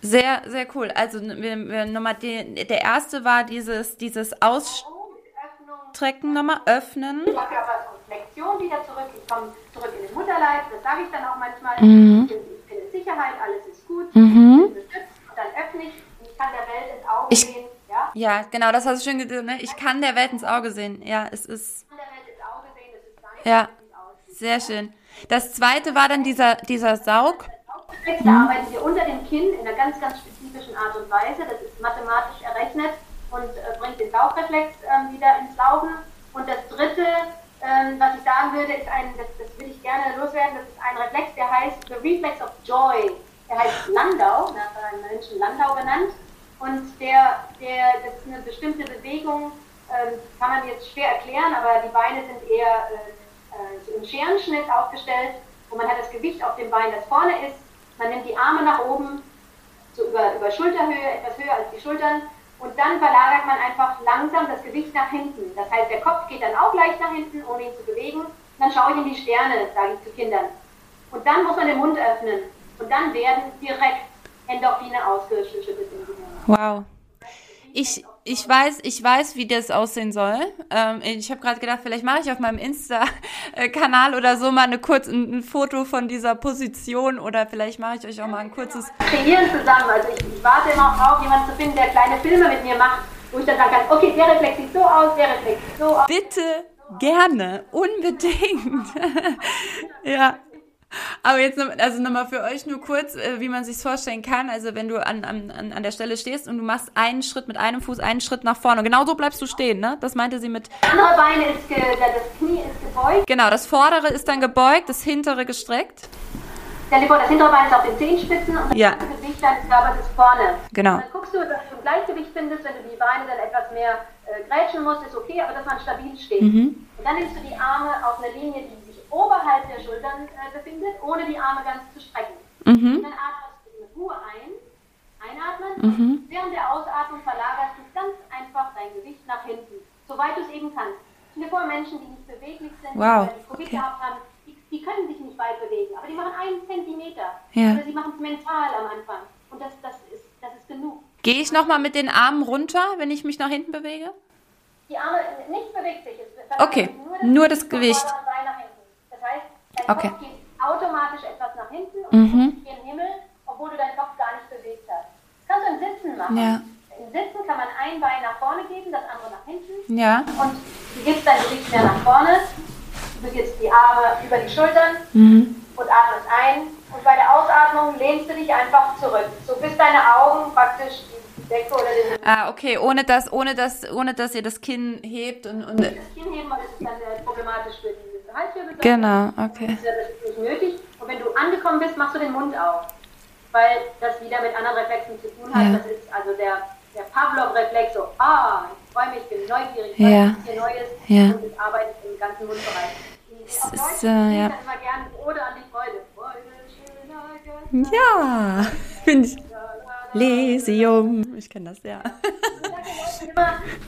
Sehr, sehr cool. Also wir, wir nochmal die, der erste war dieses, dieses Ausstrecken nochmal, öffnen.
Ich habe ja aber Lektion wieder zurück, ich komme zurück in den Mutterleib, das sage ich dann auch manchmal.
Mhm.
Ich, bin, ich bin in Sicherheit, alles ist gut,
mhm.
ich bin beschützt und dann öffne ich und ich kann der Welt ins Auge
ich,
sehen. Ja?
ja, genau, das hast du schön gesagt, ne? Ich kann der Welt ins Auge sehen. Ja, es ist.
Ich kann der Welt ins Auge sehen, es ist dein
Ja, sehr schön. Das zweite war dann dieser, dieser Saug.
Da arbeiten wir unter dem Kinn in einer ganz, ganz spezifischen Art und Weise. Das ist mathematisch errechnet und äh, bringt den Saugreflex äh, wieder ins Laufen. Und das dritte ähm, was ich sagen würde, ist ein, das, das will ich gerne loswerden, das ist ein Reflex, der heißt The Reflex of Joy. Der heißt Landau, nach einem Menschen Landau benannt. Und der, der, das ist eine bestimmte Bewegung, ähm, kann man jetzt schwer erklären, aber die Beine sind eher äh, äh, im Scherenschnitt aufgestellt und man hat das Gewicht auf dem Bein, das vorne ist. Man nimmt die Arme nach oben, so über, über Schulterhöhe, etwas höher als die Schultern und dann verlagert man einfach langsam das Gewicht nach hinten. Das heißt, der Kopf geht dann auch leicht nach hinten, ohne ihn zu bewegen. Dann schaue ich in die Sterne, sage ich zu Kindern. Und dann muss man den Mund öffnen. Und dann werden direkt Endorphine ausgeschüttet im Gehirn.
Wow. Ich, ich weiß, ich weiß, wie das aussehen soll. Ähm, ich habe gerade gedacht, vielleicht mache ich auf meinem Insta-Kanal oder so mal eine kurz ein, ein, Foto von dieser Position oder vielleicht mache ich euch auch mal ein kurzes.
Kreieren zusammen. Also ich, ich warte immer auf jemanden zu finden, der kleine Filme mit mir macht, wo ich dann sagen kann, okay, der Reflex sieht so aus, der Reflex sieht so aus.
Bitte, gerne, unbedingt. ja. Aber jetzt also nochmal für euch nur kurz, äh, wie man sich vorstellen kann. Also wenn du an, an, an der Stelle stehst und du machst einen Schritt mit einem Fuß, einen Schritt nach vorne. Genau so bleibst du stehen, ne? Das meinte sie mit.
Das andere Bein ist, ge, das Knie ist gebeugt.
Genau, das vordere ist dann gebeugt, das hintere gestreckt.
Dir vor, das hintere Bein ist auf den Zehenspitzen und das
ja.
Gewicht deines Körpers ist vorne.
Genau.
dann guckst du, dass du ein Gleichgewicht findest, wenn du die Beine dann etwas mehr äh, grätschen musst, ist okay, aber dass man stabil steht.
Mhm.
Und dann nimmst du die Arme auf eine Linie, die oberhalb der Schultern äh, befindet, ohne die Arme ganz zu strecken.
Mhm.
Dann atmest du mit Ruhe ein, einatmen,
mhm.
und während der Ausatmung verlagerst du ganz einfach dein Gewicht nach hinten, soweit du es eben kannst. Stell dir vor, Menschen, die nicht beweglich sind,
wow.
die Covid okay. gehabt haben, die, die, können sich nicht weit bewegen, aber die machen einen Zentimeter.
Ja.
Oder sie machen es mental am Anfang. Und das, das, ist, das ist genug.
Gehe ich nochmal mit den Armen runter, wenn ich mich nach hinten bewege?
Die Arme, nichts bewegt sich.
okay, nur das, nur das Gewicht.
Das heißt, dein
okay.
Kopf geht automatisch etwas nach hinten und
mhm.
in den Himmel, obwohl du deinen Kopf gar nicht bewegt hast. Das kannst du im Sitzen machen.
Ja.
Im Sitzen kann man ein Bein nach vorne geben, das andere nach hinten.
Ja.
Und du gibst dein Gewicht mehr nach vorne. Du gibst die Arme über die Schultern
mhm.
und atmest ein. Und bei der Ausatmung lehnst du dich einfach zurück. So bis deine Augen praktisch die Decke oder den
Ah, okay, ohne dass, ohne dass, ohne dass ihr das Kinn hebt und. und
das Kinn heben, das ist dann sehr problematisch für Halswirbelsäule.
Genau, okay.
Das ist nicht nötig. Und wenn du angekommen bist, machst du den Mund auf. weil das wieder mit anderen Reflexen zu tun hat. Ja. Das ist also der, der Pavlov-Reflex, so, ah, ich freue mich, bin neugierig,
ja.
was hier Neues
ja.
und es arbeitet im ganzen Mundbereich.
Auf Deutsch ist, äh, ja. immer gerne Freude an die Freude. Freude, Ja, finde ich. Lesium. Ich kenne das, ja.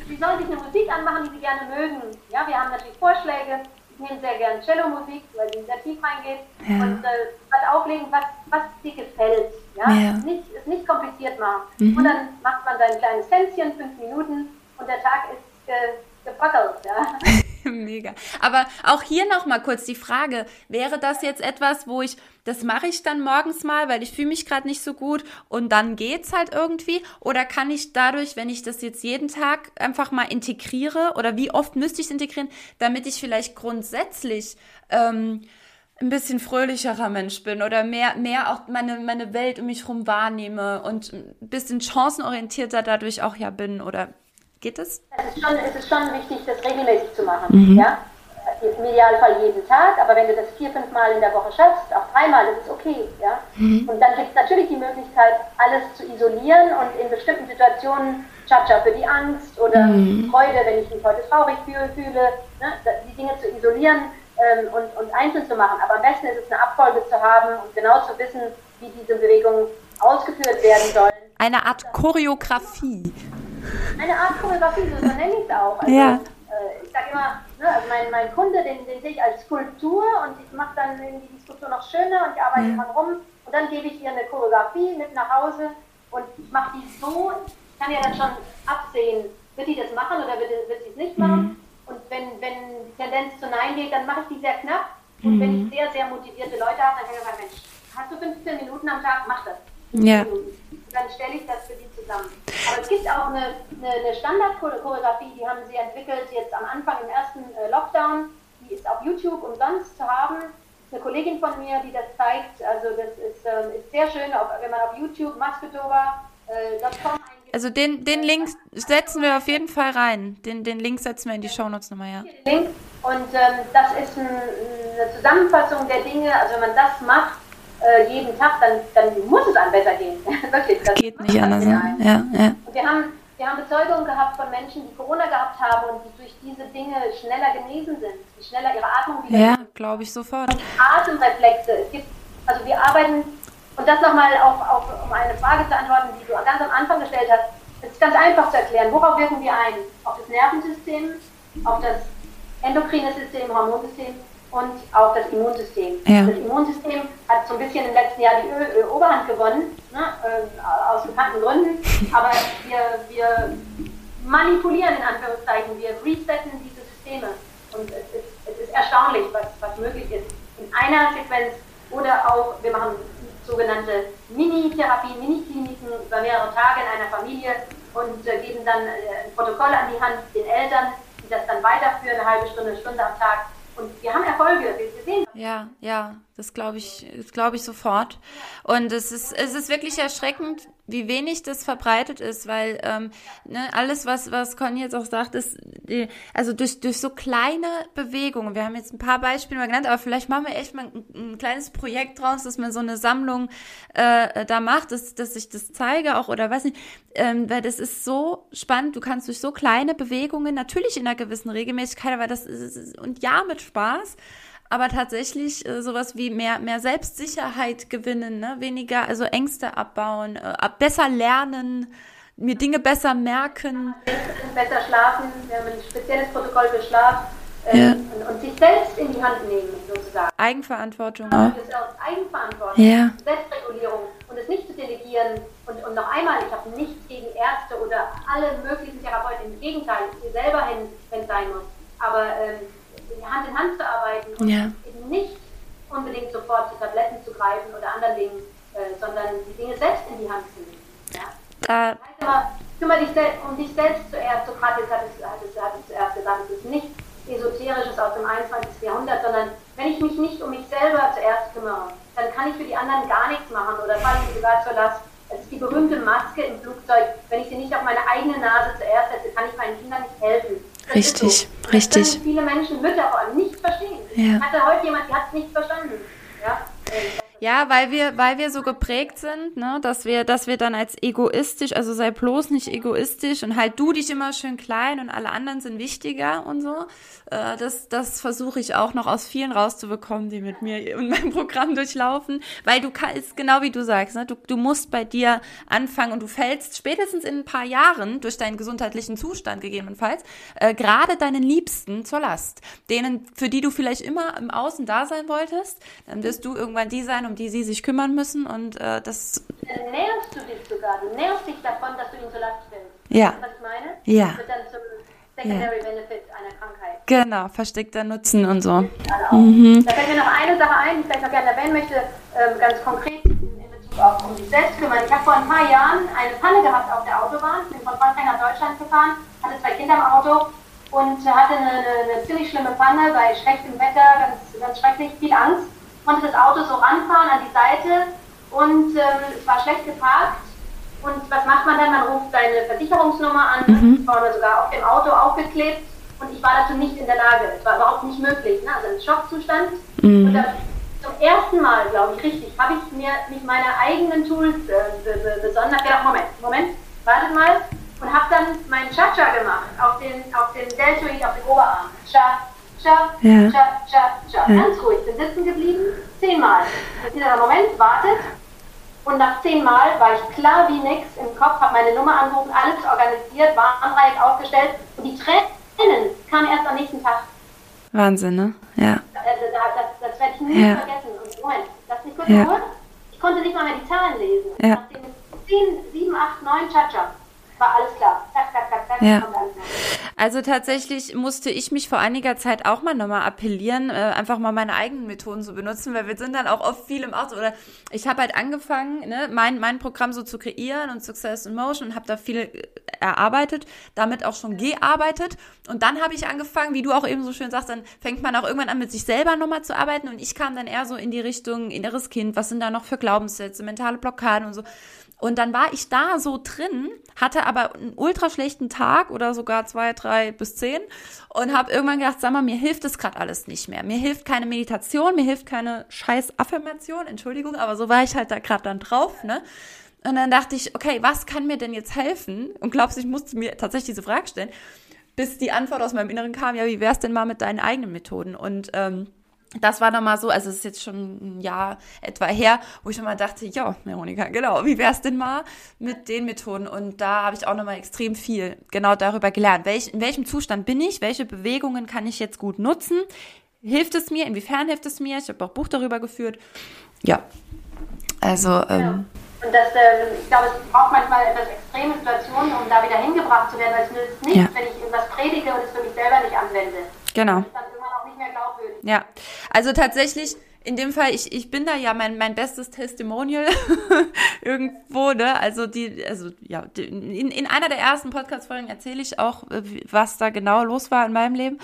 Sie sollen sich eine Musik anmachen, die sie gerne mögen. Ja, wir haben natürlich Vorschläge. Ich nehme sehr gerne Cello-Musik, weil sie sehr tief reingeht. Ja. Und äh, was auflegen, was, was dir gefällt. Ja? ja. Es, nicht, es nicht kompliziert machen. Mhm. Und dann macht man sein kleines Tänzchen, fünf Minuten, und der Tag ist äh, gepackelt. Ja.
Mega. Aber auch hier noch mal kurz die Frage, wäre das jetzt etwas, wo ich, das mache ich dann morgens mal, weil ich fühle mich gerade nicht so gut und dann geht's halt irgendwie? Oder kann ich dadurch, wenn ich das jetzt jeden Tag einfach mal integriere, oder wie oft müsste ich es integrieren, damit ich vielleicht grundsätzlich ähm, ein bisschen fröhlicherer Mensch bin oder mehr, mehr auch meine, meine Welt um mich herum wahrnehme und ein bisschen chancenorientierter dadurch auch ja bin oder Geht das?
Es ist schon, es ist schon wichtig, das regelmäßig zu machen. Mhm. Ja? Im Idealfall jeden Tag, aber wenn du das vier, fünf Mal in der Woche schaffst, auch dreimal, ist es okay. Ja? Mhm. Und dann gibt es natürlich die Möglichkeit, alles zu isolieren und in bestimmten Situationen Cha-Cha für die Angst oder mhm. Freude, wenn ich mich heute traurig fühle, fühle ne? die Dinge zu isolieren ähm, und, und einzeln zu machen. Aber am besten ist es, eine Abfolge zu haben und genau zu wissen, wie diese Bewegungen ausgeführt werden sollen.
Eine Art Choreografie.
Eine Art Choreografie, so nenne ich es auch. Also, ja. Äh, ich sage immer, ne, also mein, mein Kunde, den, den sehe ich als Skulptur und ich mache dann irgendwie die Skulptur noch schöner und ich arbeite ja. dran rum und dann gebe ich ihr eine Choreografie mit nach Hause und ich mache die so, ich kann ja dann schon absehen, wird die das machen oder wird, wird sie es nicht machen. Mhm. Und wenn, wenn die Tendenz zu Nein geht, dann mache ich die sehr knapp. Und mhm. wenn ich sehr, sehr motivierte Leute habe, dann kann ich sagen, Mensch, hast du 15 Minuten am Tag, mach das.
Ja.
Dann stelle ich das für die zusammen. Aber es gibt auch eine, eine, eine Standard-Choreografie, die haben sie entwickelt jetzt am Anfang im ersten äh, Lockdown. Die ist auf YouTube umsonst zu haben. Eine Kollegin von mir, die das zeigt, also das ist, ähm, ist sehr schön, auch wenn man auf YouTube masketova.com
äh, also den, den Link setzen wir auf jeden Fall rein. Den, den Link setzen wir in die Shownotes nochmal, ja.
Link. Und ähm, das ist ein, eine Zusammenfassung der Dinge. Also wenn man das macht, äh, jeden Tag, dann, dann muss es einem besser gehen.
Wirklich. Das geht nicht anders. Ja, ja.
Und wir haben, wir haben Bezeugungen gehabt von Menschen, die Corona gehabt haben und die durch diese Dinge schneller genesen sind, die schneller ihre Atmung wieder.
Ja, glaube ich sofort.
Und Atemreflexe. Es gibt, also wir arbeiten, und das nochmal auch, auch um eine Frage zu antworten, die du ganz am Anfang gestellt hast. Es ist ganz einfach zu erklären. Worauf wirken wir ein? Auf das Nervensystem, auf das endokrine System, Hormonsystem und auch das Immunsystem. Ja. Das Immunsystem hat so ein bisschen im letzten Jahr die Ö Ö Oberhand gewonnen, ne, äh, aus bekannten Gründen, aber wir, wir manipulieren in Anführungszeichen, wir resetten diese Systeme und es ist, es ist erstaunlich, was, was möglich ist in einer Sequenz oder auch, wir machen sogenannte Mini-Therapie, Mini-Kliniken über mehrere Tage in einer Familie und äh, geben dann äh, ein Protokoll an die Hand den Eltern, die das dann weiterführen, eine halbe Stunde, eine Stunde am Tag und wir haben Erfolge, wir sehen.
Ja, ja, das glaube ich, glaube ich sofort. Und es ist, es ist wirklich erschreckend, wie wenig das verbreitet ist, weil ähm, ne, alles, was, was Conny jetzt auch sagt, ist, die, also durch, durch so kleine Bewegungen, wir haben jetzt ein paar Beispiele mal genannt, aber vielleicht machen wir echt mal ein, ein kleines Projekt draus, dass man so eine Sammlung äh, da macht, dass, dass ich das zeige auch oder weiß nicht, ähm, weil das ist so spannend, du kannst durch so kleine Bewegungen, natürlich in einer gewissen Regelmäßigkeit, aber das ist, und ja, mit Spaß, aber tatsächlich äh, sowas wie mehr, mehr Selbstsicherheit gewinnen, ne? weniger, also Ängste abbauen, äh, besser lernen, mir Dinge besser merken.
Besser schlafen, wir haben ein spezielles Protokoll für Schlaf äh, ja. und, und, sich selbst in die Hand nehmen, sozusagen.
Eigenverantwortung
auch Eigenverantwortung,
ja.
Selbstregulierung und es nicht zu delegieren. Und, und noch einmal, ich habe nichts gegen Ärzte oder alle möglichen Therapeuten, im Gegenteil, ich gehe selber hin, wenn es sein muss. Aber ähm, Hand in Hand zu arbeiten und
ja.
eben nicht unbedingt sofort zu Tabletten zu greifen oder anderen Dingen, äh, sondern die Dinge selbst in die Hand zu nehmen. Ja?
Da.
Das heißt immer, kümmere dich um dich selbst zuerst. Sokrates hat es, hat, es, hat es zuerst gesagt, es ist nichts Esoterisches aus dem 21. Jahrhundert, sondern wenn ich mich nicht um mich selber zuerst kümmere, dann kann ich für die anderen gar nichts machen oder fallen sie sogar zur Last. Es ist die berühmte Maske im Flugzeug. Wenn ich sie nicht auf meine eigene Nase zuerst setze, kann ich meinen Kindern nicht helfen.
Richtig, so. richtig. Das
viele Menschen, Mütter vor allem, nicht verstehen. Ja. Hatte heute jemand, die hat es nicht verstanden. Ja?
Ja, weil wir, weil wir so geprägt sind, ne, dass wir, dass wir dann als egoistisch, also sei bloß nicht egoistisch und halt du dich immer schön klein und alle anderen sind wichtiger und so. Äh, das, das versuche ich auch noch aus vielen rauszubekommen, die mit mir und meinem Programm durchlaufen, weil du kannst, genau wie du sagst, ne, du, du musst bei dir anfangen und du fällst spätestens in ein paar Jahren durch deinen gesundheitlichen Zustand gegebenenfalls äh, gerade deinen Liebsten zur Last, denen, für die du vielleicht immer im Außen da sein wolltest, dann wirst du irgendwann die sein, um die sie sich kümmern müssen und äh, das...
Dann nährst du dich sogar, du nährst dich davon, dass du ihn zur Last fällst.
Ja.
Was ich meine?
Ja.
Das wird dann zum Secondary ja. Benefit einer Krankheit.
Genau, versteckter Nutzen und so.
Mhm. Da fällt mir noch eine Sache ein, die ich vielleicht noch gerne erwähnen möchte, ähm, ganz konkret in Bezug auf um sich selbst kümmern. Ich habe vor ein paar Jahren eine Panne gehabt auf der Autobahn, bin von Frankreich nach Deutschland gefahren, hatte zwei Kinder im Auto und hatte eine, eine, eine ziemlich schlimme Panne bei schlechtem Wetter, ganz, ganz schrecklich, viel Angst konnte das Auto so ranfahren an die Seite und ähm, es war schlecht geparkt. Und was macht man dann? Man ruft seine Versicherungsnummer an, mhm. vorne sogar auf dem Auto aufgeklebt. Und ich war dazu nicht in der Lage. Es war überhaupt nicht möglich. Ne? Also ein Schockzustand. Mhm. Und da, zum ersten Mal, glaube ich, richtig, habe ich mir nicht meine eigenen Tools äh, besonders. Ja, Moment, Moment, wartet mal. Und habe dann meinen Cha-Cha gemacht auf den, auf den Deltoid, auf den Oberarm. Cha, ja. Ja. Ganz ruhig, bin sitzen geblieben, zehnmal. Und dieser Moment wartet und nach zehnmal war ich klar wie nix im Kopf, habe meine Nummer angerufen, alles organisiert, Warndreieck aufgestellt und die Tränen kamen erst am nächsten Tag.
Wahnsinn, ne? Ja.
Also, das, das, das werde ich nie ja. vergessen. Und Moment, lass mich kurz ja. Ruhe. Ich konnte nicht mal mehr die Zahlen lesen. Ja. Nach den 10, 7, 8, 9 Cha-Cha war alles klar. Zack, zack, zack, zack. Ja.
Also tatsächlich musste ich mich vor einiger Zeit auch mal nochmal appellieren, äh, einfach mal meine eigenen Methoden zu benutzen, weil wir sind dann auch oft viel im Auto. Oder ich habe halt angefangen, ne, mein, mein Programm so zu kreieren und Success in Motion und habe da viel äh, erarbeitet, damit auch schon gearbeitet. Und dann habe ich angefangen, wie du auch eben so schön sagst, dann fängt man auch irgendwann an, mit sich selber nochmal zu arbeiten. Und ich kam dann eher so in die Richtung inneres Kind, was sind da noch für Glaubenssätze, mentale Blockaden und so. Und dann war ich da so drin, hatte aber einen ultra schlechten Tag oder sogar zwei, drei bis zehn und habe irgendwann gedacht, sag mal, mir hilft das gerade alles nicht mehr. Mir hilft keine Meditation, mir hilft keine scheiß Affirmation, Entschuldigung, aber so war ich halt da gerade dann drauf, ne? Und dann dachte ich, okay, was kann mir denn jetzt helfen? Und glaubst du, ich musste mir tatsächlich diese Frage stellen, bis die Antwort aus meinem Inneren kam, ja, wie wär's denn mal mit deinen eigenen Methoden? Und ähm, das war dann mal so, also es ist jetzt schon ein Jahr etwa her, wo ich schon mal dachte, ja, Veronika, genau, wie wär's denn mal mit den Methoden? Und da habe ich auch nochmal extrem viel genau darüber gelernt. Welch, in welchem Zustand bin ich? Welche Bewegungen kann ich jetzt gut nutzen? Hilft es mir? Inwiefern hilft es mir? Ich habe auch Buch darüber geführt. Ja, also. Ähm, ja.
Und das, äh, ich glaube, es braucht manchmal etwas extreme Situationen, um da wieder hingebracht zu werden, weil es nützt nichts, ja. wenn ich irgendwas predige und es für mich selber nicht anwende.
Genau. Das ist dann mehr glaubwürdig. Ja, also tatsächlich in dem Fall, ich, ich bin da ja mein, mein bestes Testimonial irgendwo, ne? Also die, also ja, die, in, in einer der ersten Podcast-Folgen erzähle ich auch, äh, was da genau los war in meinem Leben.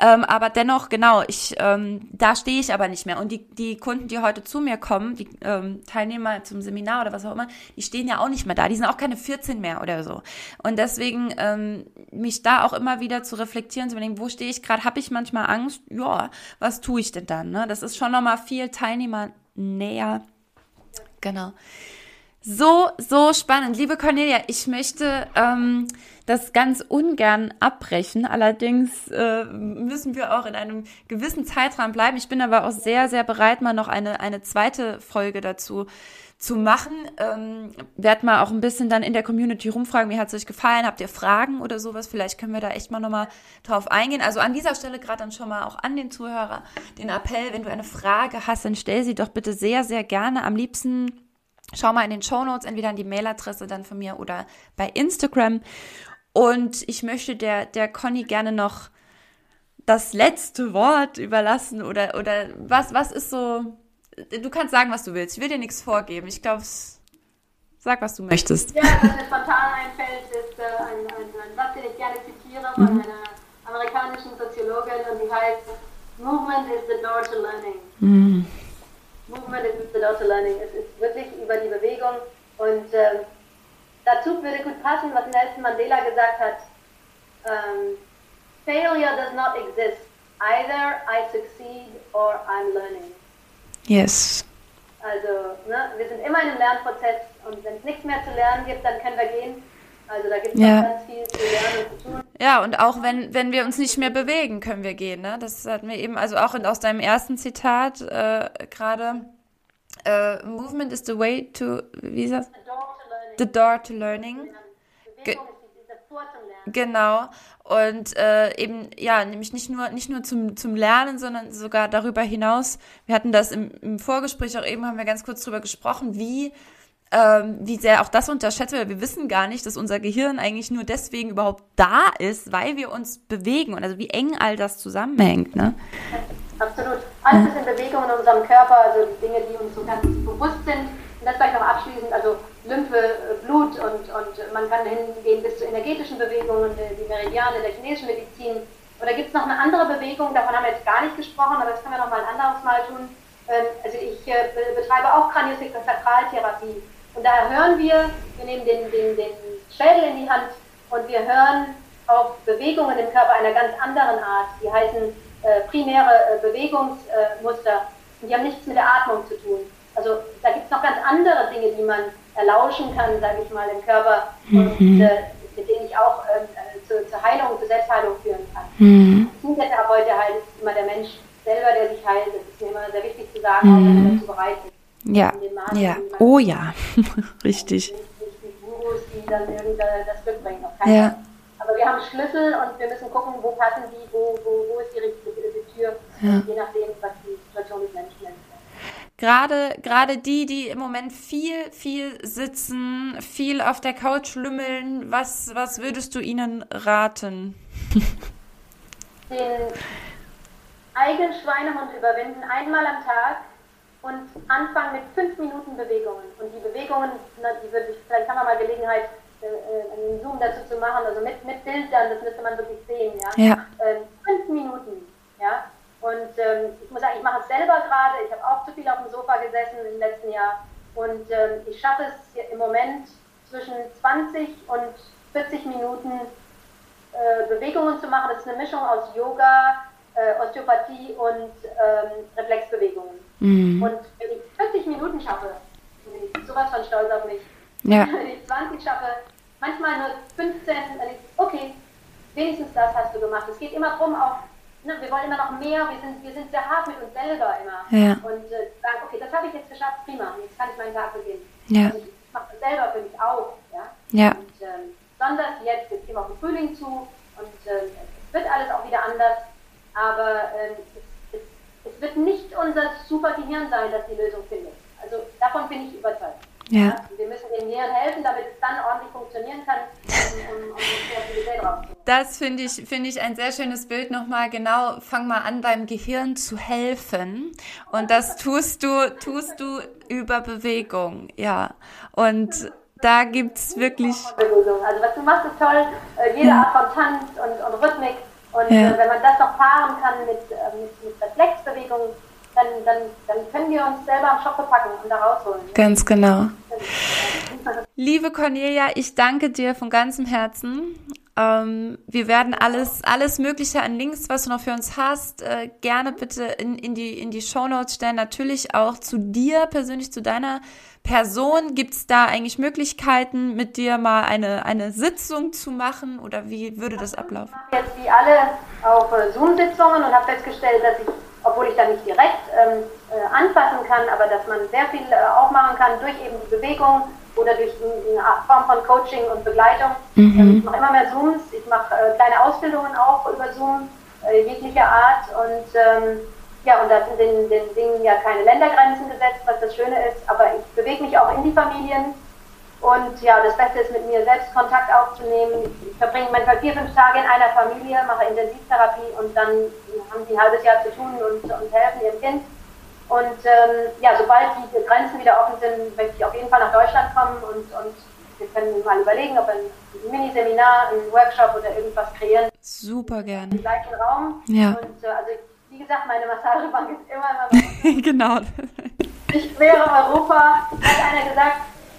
Ähm, aber dennoch, genau, ich, ähm, da stehe ich aber nicht mehr. Und die, die Kunden, die heute zu mir kommen, die ähm, Teilnehmer zum Seminar oder was auch immer, die stehen ja auch nicht mehr da. Die sind auch keine 14 mehr oder so. Und deswegen ähm, mich da auch immer wieder zu reflektieren, zu überlegen, wo stehe ich gerade? Habe ich manchmal Angst? Ja, was tue ich denn dann? Ne? Das ist schon nochmal viel Teilnehmer näher. Genau. So, so spannend. Liebe Cornelia, ich möchte ähm, das ganz ungern abbrechen. Allerdings äh, müssen wir auch in einem gewissen Zeitraum bleiben. Ich bin aber auch sehr, sehr bereit, mal noch eine, eine zweite Folge dazu zu machen. Ähm, werd mal auch ein bisschen dann in der Community rumfragen, wie hat es euch gefallen? Habt ihr Fragen oder sowas? Vielleicht können wir da echt mal nochmal drauf eingehen. Also an dieser Stelle gerade dann schon mal auch an den Zuhörer den Appell, wenn du eine Frage hast, dann stell sie doch bitte sehr, sehr gerne. Am liebsten schau mal in den Show Notes, entweder an die Mailadresse dann von mir oder bei Instagram. Und ich möchte der, der Conny gerne noch das letzte Wort überlassen oder, oder was, was ist so du kannst sagen, was du willst. Ich will dir nichts vorgeben. Ich glaube, sag, was du möchtest.
Ja, was mir spontan einfällt, ist äh, ein, ein, ein Satz, den ich gerne zitiere von mhm. einer amerikanischen Soziologin und die heißt Movement is the door to learning. Mhm. Movement is the door to learning. Es ist wirklich über die Bewegung und äh, dazu würde gut passen, was Nelson Mandela gesagt hat. Um, failure does not exist. Either I succeed or I'm learning.
Yes.
Also ne, wir sind immer in einem Lernprozess und wenn es nichts mehr zu lernen gibt, dann können wir gehen. Also da gibt es ja. ganz viel zu lernen und zu tun.
Ja, und auch wenn, wenn wir uns nicht mehr bewegen, können wir gehen. Ne? Das hatten wir eben, also auch in, aus deinem ersten Zitat äh, gerade. Uh, movement is the way to, wie ist das? The door to learning. The door to learning. Bewegung ist das Tor zum Lernen. Genau. Und äh, eben, ja, nämlich nicht nur, nicht nur zum, zum Lernen, sondern sogar darüber hinaus. Wir hatten das im, im Vorgespräch auch eben, haben wir ganz kurz drüber gesprochen, wie ähm, wie sehr auch das unterschätzt wird. Wir wissen gar nicht, dass unser Gehirn eigentlich nur deswegen überhaupt da ist, weil wir uns bewegen und also wie eng all das zusammenhängt. Ne?
Absolut. Alles ist in Bewegung in unserem Körper, also Dinge, die uns so ganz bewusst sind. Und das vielleicht noch abschließend, also Lymphe, äh, Blut und, und man kann hingehen bis zu energetischen Bewegungen, die Meridiane der chinesischen Medizin. Oder gibt es noch eine andere Bewegung, davon haben wir jetzt gar nicht gesprochen, aber das können wir noch mal ein anderes Mal tun. Ähm, also ich äh, betreibe auch Kraniosakraltherapie. Und da hören wir, wir nehmen den, den, den Schädel in die Hand und wir hören auf Bewegungen im Körper einer ganz anderen Art. Die heißen äh, primäre äh, Bewegungsmuster und die haben nichts mit der Atmung zu tun. Also da gibt es noch ganz andere Dinge, die man erlauschen kann, sage ich mal, im Körper mhm. und äh, mit denen ich auch ähm, äh, zu, zur Heilung, zur Selbstheilung führen kann. Mhm. heute heilt immer der Mensch selber, der sich heilt. Das ist mir immer sehr wichtig zu sagen, mhm. auch wenn man dazu bereit ist.
Ja, ja. oh ja, richtig.
Die Gurus, die dann irgendwie das Glück bringen, ja. Aber wir haben Schlüssel und wir müssen gucken, wo passen die, wo, wo, wo ist die richtige Tür, ja. je nachdem, was die Situation des Menschen ist.
Gerade, gerade die, die im Moment viel, viel sitzen, viel auf der Couch lümmeln, was, was würdest du ihnen raten?
Den eigenen Schweinehund überwinden, einmal am Tag und anfangen mit fünf Minuten Bewegungen. Und die Bewegungen, die würde ich, vielleicht haben wir mal Gelegenheit, äh, äh, einen Zoom dazu zu machen, also mit, mit Bildern, das müsste man wirklich sehen, ja.
ja.
Ähm, fünf Minuten, ja. Und ähm, ich muss sagen, ich mache es selber gerade, ich habe auch zu viel auf dem Sofa gesessen im letzten Jahr und ähm, ich schaffe es im Moment zwischen 20 und 40 Minuten äh, Bewegungen zu machen. Das ist eine Mischung aus Yoga, äh, Osteopathie und ähm, Reflexbewegungen. Mhm. Und wenn ich 40 Minuten schaffe, bin ich sowas von stolz auf mich. Ja. Wenn ich 20 schaffe, manchmal nur 15, dann ich, okay, wenigstens das hast du gemacht. Es geht immer darum, auch, ne, wir wollen immer noch mehr, wir sind, wir sind sehr hart mit uns selber immer.
Ja.
Und äh, sagen, okay, das habe ich jetzt geschafft, prima, jetzt kann ich meinen Tag beginnen.
Ja.
Ich mache das selber für mich auch. Ja.
ja.
Und ähm, besonders jetzt, jetzt gehen wir auf den Frühling zu und äh, es wird alles auch wieder anders aber ähm, es, es, es, wird nicht unser super Gehirn sein, das die Lösung findet. Also davon bin ich überzeugt.
Ja.
Wir müssen dem Gehirn helfen, damit es dann ordentlich funktionieren kann, um, um, um.
Das finde ich, finde ich ein sehr schönes Bild nochmal. Genau, fang mal an, beim Gehirn zu helfen. Und das tust du, tust du über Bewegung, ja. Und da gibt es wirklich.
Also was du machst, ist toll. Äh, jede Art von Tanz und, und Rhythmik und ja. äh, wenn man das noch paaren kann mit, äh, mit, mit Reflexbewegungen, dann, dann, dann können wir uns selber am Schopfe packen und da rausholen.
Ganz genau. Liebe Cornelia, ich danke dir von ganzem Herzen. Ähm, wir werden alles, alles Mögliche an Links, was du noch für uns hast, äh, gerne bitte in, in die, in die Show Notes stellen. Natürlich auch zu dir persönlich, zu deiner Person. Gibt es da eigentlich Möglichkeiten, mit dir mal eine, eine Sitzung zu machen oder wie würde das ablaufen?
Ich mache jetzt wie alle auf äh, Zoom-Sitzungen und habe festgestellt, dass ich, obwohl ich da nicht direkt ähm, äh, anfassen kann, aber dass man sehr viel äh, auch machen kann durch eben die Bewegung oder durch eine Form von Coaching und Begleitung. Mhm. Ähm, ich mache immer mehr Zooms, ich mache äh, kleine Ausbildungen auch über Zoom, äh, jeglicher Art und ähm, ja, und da sind den, den Dingen ja keine Ländergrenzen gesetzt, was das Schöne ist, aber ich bewege mich auch in die Familien und ja, das Beste ist mit mir selbst Kontakt aufzunehmen. Ich verbringe manchmal vier, fünf Tage in einer Familie, mache Intensivtherapie und dann haben sie ein halbes Jahr zu tun und, und helfen ihrem Kind. Und ähm, ja, sobald die Grenzen wieder offen sind, möchte ich auf jeden Fall nach Deutschland kommen und, und wir können mal überlegen, ob ein Miniseminar, ein Workshop oder irgendwas kreieren.
Super gerne.
Im gleichen Raum.
Ja.
Und äh, also wie gesagt, meine Massagebank ist immer, immer
Genau.
Ich wäre Europa, hat einer gesagt,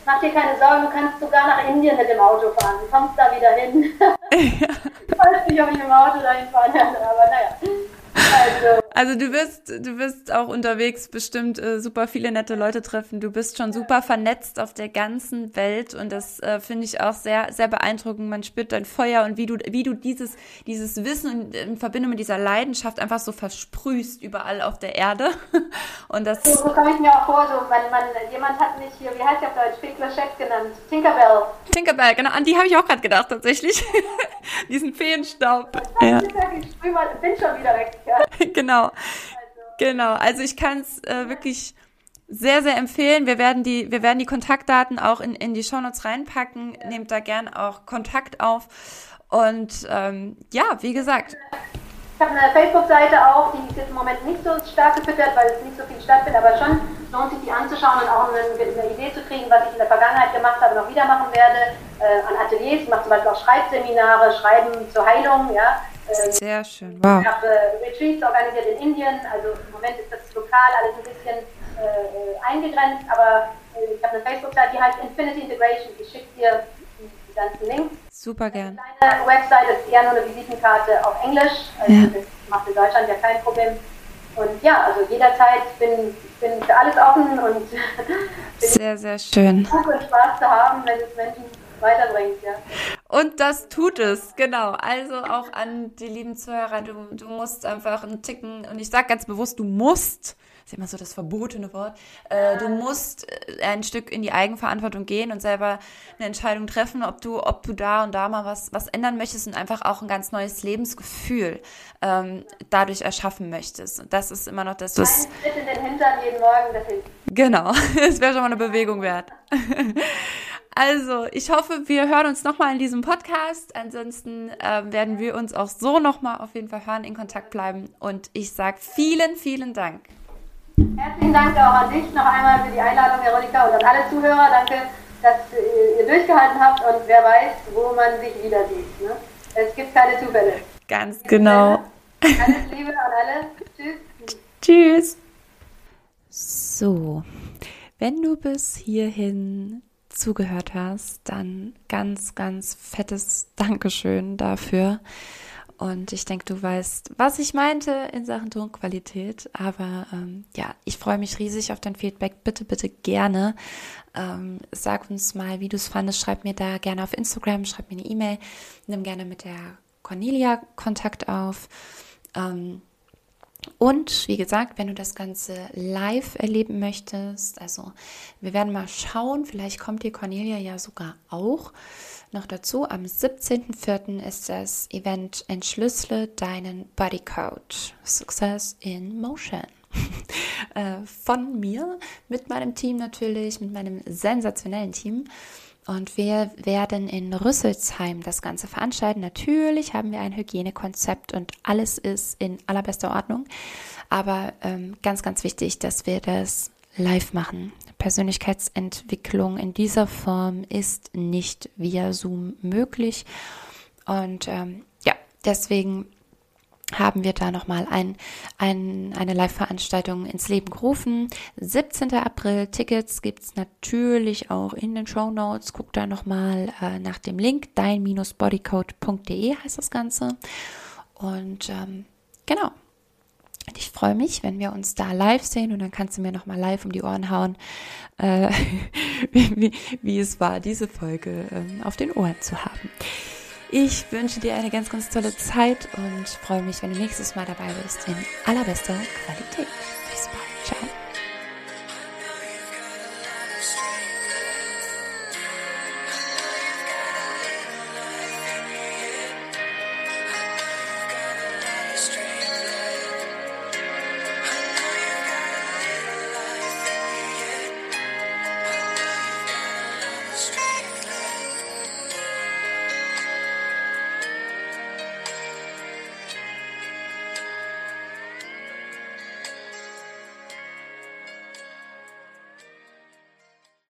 mach dir keine Sorgen, du kannst sogar nach Indien mit dem Auto fahren. Du kommst da wieder hin. ich weiß nicht, ob ich mit dem Auto dahin fahren werde, aber naja.
Also, Also du wirst, du wirst auch unterwegs bestimmt äh, super viele nette Leute treffen. Du bist schon super vernetzt auf der ganzen Welt und das äh, finde ich auch sehr, sehr beeindruckend. Man spürt dein Feuer und wie du, wie du dieses, dieses Wissen in, Verbindung mit dieser Leidenschaft einfach so versprühst überall auf der Erde. Und das.
So, so komme ich mir auch vor, so, man, man, jemand hat mich hier, wie heißt der auf Deutsch, Pickler genannt, Tinkerbell.
Tinkerbell, genau, an die habe ich auch gerade gedacht, tatsächlich. Diesen Feenstaub. Ja. Ich bin schon wieder weg. Genau. Also. Genau. Also ich kann es äh, wirklich sehr, sehr empfehlen. Wir werden die, wir werden die Kontaktdaten auch in, in die Shownotes reinpacken. Ja. Nehmt da gern auch Kontakt auf. Und ähm, ja, wie gesagt.
Ich habe eine Facebook-Seite auch, die ist jetzt im Moment nicht so stark gefüttert, weil es nicht so viel stattfindet, aber schon lohnt sich die anzuschauen und auch eine, eine Idee zu kriegen, was ich in der Vergangenheit gemacht habe und auch wieder machen werde. Äh, an Ateliers, ich mache zum Beispiel auch Schreibseminare, Schreiben zur Heilung, ja.
Sehr schön. Wow.
Ich habe äh, Retreats organisiert in Indien, also im Moment ist das lokal alles ein bisschen äh, eingegrenzt, aber äh, ich habe eine Facebook-Seite, die heißt Infinity Integration. Ich schicke dir die ganzen Links.
Super gern.
Meine Website ist eher nur eine Visitenkarte auf Englisch. Also ja. Das macht in Deutschland ja kein Problem. Und ja, also jederzeit bin ich bin für alles offen und
sehr, sehr schön.
Und Spaß zu haben, wenn es Menschen weiterbringt, ja.
Und das tut es, genau. Also auch an die lieben Zuhörer, du, du musst einfach einen Ticken, und ich sage ganz bewusst, du musst, ist immer so das verbotene Wort, äh, du musst äh, ein Stück in die Eigenverantwortung gehen und selber eine Entscheidung treffen, ob du, ob du da und da mal was, was ändern möchtest und einfach auch ein ganz neues Lebensgefühl ähm, dadurch erschaffen möchtest. Und das ist immer noch das,
was... Ein Schritt in den Hintern jeden Morgen, das hilft.
Genau, das wäre schon mal eine Bewegung wert. Also, ich hoffe, wir hören uns nochmal in diesem Podcast. Ansonsten äh, werden wir uns auch so nochmal auf jeden Fall hören, in Kontakt bleiben. Und ich sage vielen, vielen Dank.
Herzlichen Dank auch an dich noch einmal für die Einladung, Veronika, und an alle Zuhörer. Danke, dass ihr durchgehalten habt und wer weiß, wo man sich wieder sieht. Ne? Es gibt keine Zufälle.
Ganz genau.
Alles Liebe an alle. Tschüss.
Tschüss. So, wenn du bis hierhin zugehört hast, dann ganz, ganz fettes Dankeschön dafür. Und ich denke, du weißt, was ich meinte in Sachen Tonqualität. Aber ähm, ja, ich freue mich riesig auf dein Feedback. Bitte, bitte gerne. Ähm, sag uns mal, wie du es fandest. Schreib mir da gerne auf Instagram, schreib mir eine E-Mail. Nimm gerne mit der Cornelia Kontakt auf. Ähm, und wie gesagt, wenn du das Ganze live erleben möchtest, also wir werden mal schauen, vielleicht kommt die Cornelia ja sogar auch noch dazu. Am 17.04. ist das Event Entschlüssele deinen Bodycode. Success in Motion. Äh, von mir, mit meinem Team natürlich, mit meinem sensationellen Team. Und wir werden in Rüsselsheim das Ganze veranstalten. Natürlich haben wir ein Hygienekonzept und alles ist in allerbester Ordnung. Aber ähm, ganz, ganz wichtig, dass wir das live machen. Persönlichkeitsentwicklung in dieser Form ist nicht via Zoom möglich. Und ähm, ja, deswegen haben wir da nochmal ein, ein, eine Live-Veranstaltung ins Leben gerufen. 17. April, Tickets gibt es natürlich auch in den Show Notes. Guck da nochmal äh, nach dem Link, dein-bodycode.de heißt das Ganze. Und ähm, genau. Ich freue mich, wenn wir uns da live sehen und dann kannst du mir nochmal live um die Ohren hauen, äh, wie, wie, wie, es war, diese Folge ähm, auf den Ohren zu haben. Ich wünsche dir eine ganz, ganz tolle Zeit und freue mich, wenn du nächstes Mal dabei bist in allerbester Qualität.